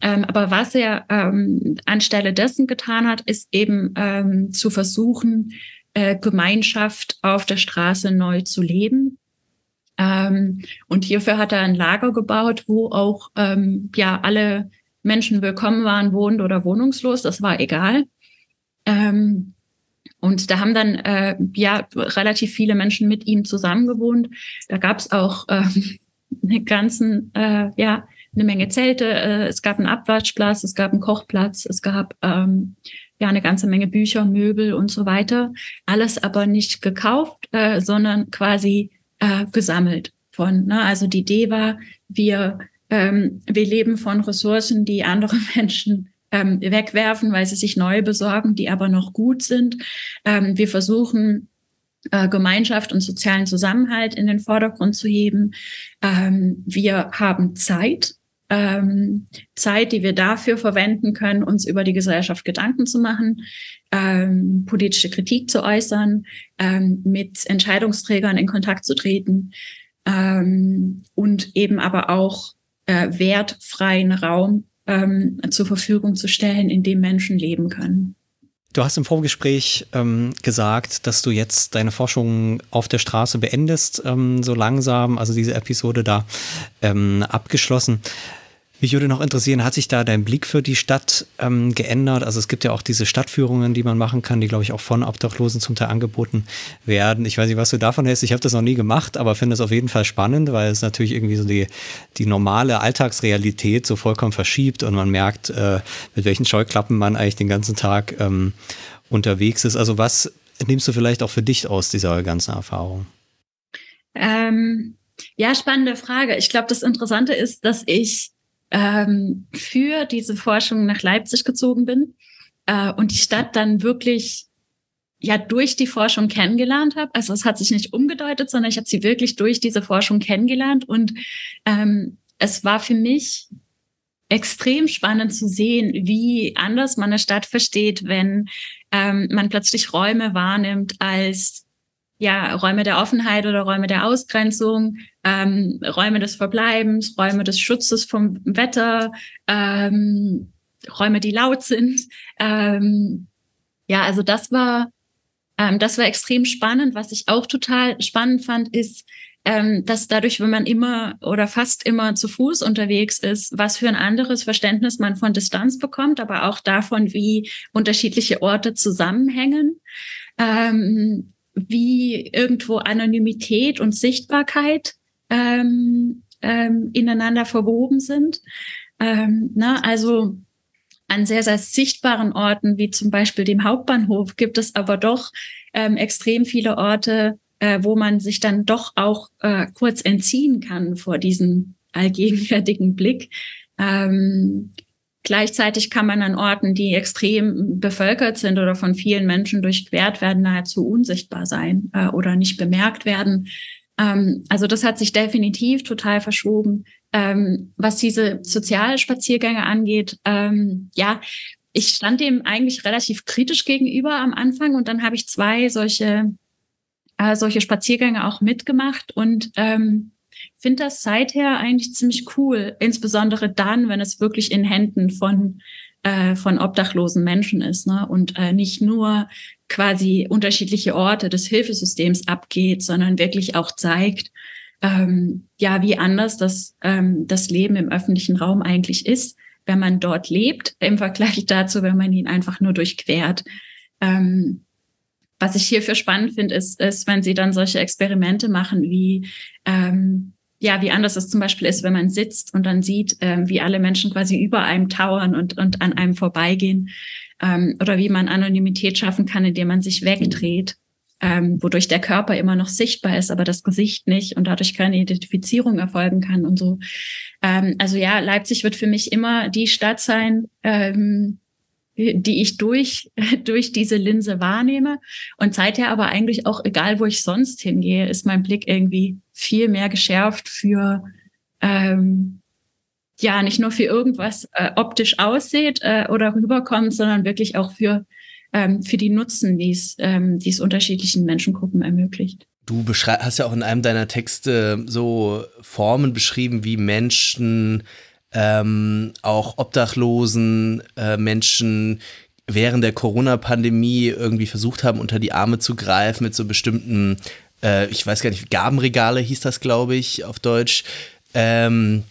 Ähm, aber was er ähm, anstelle dessen getan hat, ist eben ähm, zu versuchen, äh, Gemeinschaft auf der Straße neu zu leben. Ähm, und hierfür hat er ein Lager gebaut, wo auch ähm, ja alle Menschen willkommen waren, wohnend oder wohnungslos. Das war egal. Ähm, und da haben dann äh, ja relativ viele Menschen mit ihm zusammengewohnt. Da gab es auch äh, eine ganzen, äh, ja, eine Menge Zelte. Äh, es gab einen Abwaschplatz, es gab einen Kochplatz, es gab ähm, ja eine ganze Menge Bücher, Möbel und so weiter. Alles aber nicht gekauft, äh, sondern quasi äh, gesammelt von. Ne? Also die Idee war, wir ähm, wir leben von Ressourcen, die andere Menschen ähm, wegwerfen, weil sie sich neu besorgen, die aber noch gut sind. Ähm, wir versuchen, äh, Gemeinschaft und sozialen Zusammenhalt in den Vordergrund zu heben. Ähm, wir haben Zeit, ähm, Zeit, die wir dafür verwenden können, uns über die Gesellschaft Gedanken zu machen, ähm, politische Kritik zu äußern, ähm, mit Entscheidungsträgern in Kontakt zu treten ähm, und eben aber auch äh, wertfreien Raum ähm, zur Verfügung zu stellen, in dem Menschen leben können. Du hast im Vorgespräch ähm, gesagt, dass du jetzt deine Forschung auf der Straße beendest, ähm, so langsam, also diese Episode da ähm, abgeschlossen. Mich würde noch interessieren, hat sich da dein Blick für die Stadt ähm, geändert? Also es gibt ja auch diese Stadtführungen, die man machen kann, die, glaube ich, auch von Obdachlosen zum Teil angeboten werden. Ich weiß nicht, was du davon hältst. Ich habe das noch nie gemacht, aber finde es auf jeden Fall spannend, weil es natürlich irgendwie so die, die normale Alltagsrealität so vollkommen verschiebt und man merkt, äh, mit welchen Scheuklappen man eigentlich den ganzen Tag ähm, unterwegs ist. Also was nimmst du vielleicht auch für dich aus dieser ganzen Erfahrung? Ähm, ja, spannende Frage. Ich glaube, das Interessante ist, dass ich ähm, für diese Forschung nach Leipzig gezogen bin äh, und die Stadt dann wirklich ja durch die Forschung kennengelernt habe. Also es hat sich nicht umgedeutet, sondern ich habe sie wirklich durch diese Forschung kennengelernt und ähm, es war für mich extrem spannend zu sehen, wie anders man eine Stadt versteht, wenn ähm, man plötzlich Räume wahrnimmt als ja, Räume der Offenheit oder Räume der Ausgrenzung, ähm, Räume des Verbleibens, Räume des Schutzes vom Wetter, ähm, Räume, die laut sind. Ähm, ja, also das war, ähm, das war extrem spannend. Was ich auch total spannend fand, ist, ähm, dass dadurch, wenn man immer oder fast immer zu Fuß unterwegs ist, was für ein anderes Verständnis man von Distanz bekommt, aber auch davon, wie unterschiedliche Orte zusammenhängen. Ähm, wie irgendwo Anonymität und Sichtbarkeit ähm, ähm, ineinander verwoben sind. Ähm, na, also an sehr, sehr sichtbaren Orten, wie zum Beispiel dem Hauptbahnhof, gibt es aber doch ähm, extrem viele Orte, äh, wo man sich dann doch auch äh, kurz entziehen kann vor diesem allgegenwärtigen Blick. Ähm, Gleichzeitig kann man an Orten, die extrem bevölkert sind oder von vielen Menschen durchquert werden, nahezu unsichtbar sein äh, oder nicht bemerkt werden. Ähm, also das hat sich definitiv total verschoben. Ähm, was diese Sozialspaziergänge angeht, ähm, ja, ich stand dem eigentlich relativ kritisch gegenüber am Anfang und dann habe ich zwei solche äh, solche Spaziergänge auch mitgemacht und ähm, finde das seither eigentlich ziemlich cool, insbesondere dann, wenn es wirklich in Händen von äh, von obdachlosen Menschen ist ne? und äh, nicht nur quasi unterschiedliche Orte des Hilfesystems abgeht, sondern wirklich auch zeigt, ähm, ja, wie anders das, ähm, das Leben im öffentlichen Raum eigentlich ist, wenn man dort lebt, im Vergleich dazu, wenn man ihn einfach nur durchquert. Ähm, was ich hierfür spannend finde, ist, ist, wenn sie dann solche Experimente machen, wie ähm, ja, wie anders es zum Beispiel ist, wenn man sitzt und dann sieht, ähm, wie alle Menschen quasi über einem tauern und, und an einem vorbeigehen. Ähm, oder wie man Anonymität schaffen kann, indem man sich wegdreht, ähm, wodurch der Körper immer noch sichtbar ist, aber das Gesicht nicht und dadurch keine Identifizierung erfolgen kann und so. Ähm, also ja, Leipzig wird für mich immer die Stadt sein, ähm, die ich durch, durch diese Linse wahrnehme. Und seither aber eigentlich auch, egal wo ich sonst hingehe, ist mein Blick irgendwie viel mehr geschärft für, ähm, ja, nicht nur für irgendwas äh, optisch aussieht äh, oder rüberkommt, sondern wirklich auch für, ähm, für die Nutzen, die es, ähm, die es unterschiedlichen Menschengruppen ermöglicht. Du hast ja auch in einem deiner Texte so Formen beschrieben, wie Menschen ähm, auch Obdachlosen, äh, Menschen während der Corona-Pandemie irgendwie versucht haben, unter die Arme zu greifen mit so bestimmten, äh, ich weiß gar nicht, Gabenregale hieß das, glaube ich, auf Deutsch. Ähm,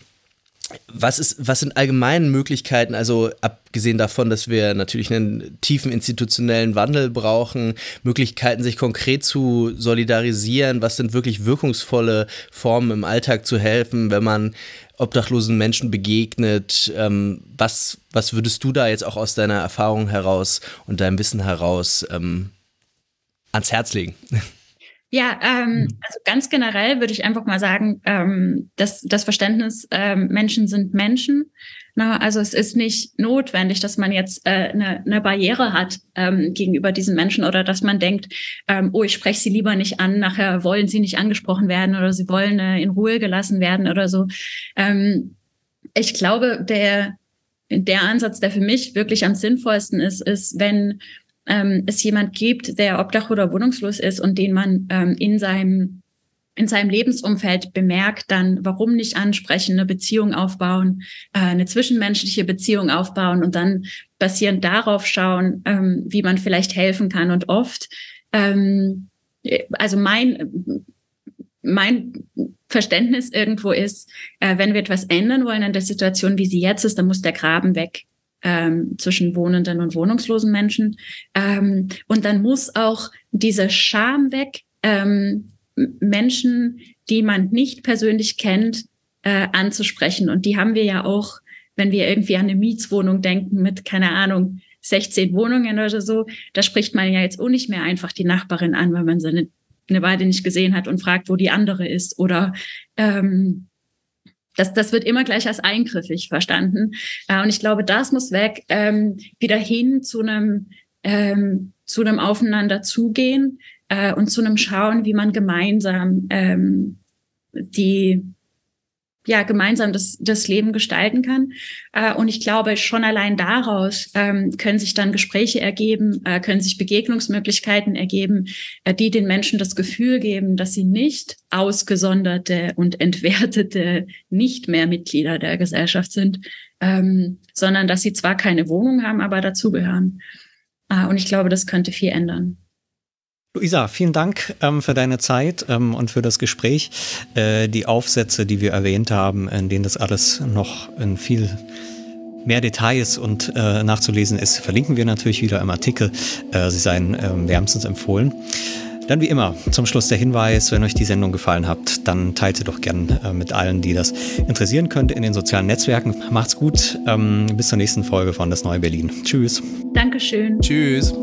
was ist, was sind allgemeine Möglichkeiten, also abgesehen davon, dass wir natürlich einen tiefen institutionellen Wandel brauchen, Möglichkeiten, sich konkret zu solidarisieren, was sind wirklich wirkungsvolle Formen im Alltag zu helfen, wenn man obdachlosen Menschen begegnet. Ähm, was, was würdest du da jetzt auch aus deiner Erfahrung heraus und deinem Wissen heraus ähm, ans Herz legen? Ja, ähm, also ganz generell würde ich einfach mal sagen, ähm, dass das Verständnis, ähm, Menschen sind Menschen na, also es ist nicht notwendig, dass man jetzt äh, eine, eine Barriere hat ähm, gegenüber diesen Menschen oder dass man denkt, ähm, oh, ich spreche sie lieber nicht an, nachher wollen sie nicht angesprochen werden oder sie wollen äh, in Ruhe gelassen werden oder so. Ähm, ich glaube, der, der Ansatz, der für mich wirklich am sinnvollsten ist, ist, wenn ähm, es jemand gibt, der obdach oder wohnungslos ist und den man ähm, in seinem in seinem Lebensumfeld bemerkt, dann warum nicht ansprechen, eine Beziehung aufbauen, äh, eine zwischenmenschliche Beziehung aufbauen und dann basierend darauf schauen, ähm, wie man vielleicht helfen kann. Und oft, ähm, also mein, mein Verständnis irgendwo ist, äh, wenn wir etwas ändern wollen an der Situation, wie sie jetzt ist, dann muss der Graben weg. Ähm, zwischen wohnenden und wohnungslosen Menschen. Und dann muss auch diese Scham weg, Menschen, die man nicht persönlich kennt, äh, anzusprechen. Und die haben wir ja auch, wenn wir irgendwie an eine Mietswohnung denken mit, keine Ahnung, 16 Wohnungen oder so, da spricht man ja jetzt auch nicht mehr einfach die Nachbarin an, weil man seine eine Weile nicht gesehen hat und fragt, wo die andere ist. Oder ähm, das, das wird immer gleich als eingriffig verstanden. Äh, und ich glaube, das muss weg, ähm, wieder hin zu einem, ähm, zu einem Aufeinander zugehen, äh, und zu einem Schauen, wie man gemeinsam ähm, die ja gemeinsam das, das Leben gestalten kann. Äh, und ich glaube, schon allein daraus ähm, können sich dann Gespräche ergeben, äh, können sich Begegnungsmöglichkeiten ergeben, äh, die den Menschen das Gefühl geben, dass sie nicht ausgesonderte und entwertete nicht mehr Mitglieder der Gesellschaft sind, ähm, sondern dass sie zwar keine Wohnung haben, aber dazugehören. Äh, und ich glaube, das könnte viel ändern. Luisa, vielen Dank ähm, für deine Zeit ähm, und für das Gespräch. Äh, die Aufsätze, die wir erwähnt haben, in denen das alles noch in viel mehr Details und äh, nachzulesen ist, verlinken wir natürlich wieder im Artikel. Äh, sie seien ähm, wärmstens empfohlen. Dann wie immer zum Schluss der Hinweis, wenn euch die Sendung gefallen hat, dann teilt sie doch gern äh, mit allen, die das interessieren könnte in den sozialen Netzwerken. Macht's gut, ähm, bis zur nächsten Folge von Das Neue Berlin. Tschüss. Dankeschön. Tschüss.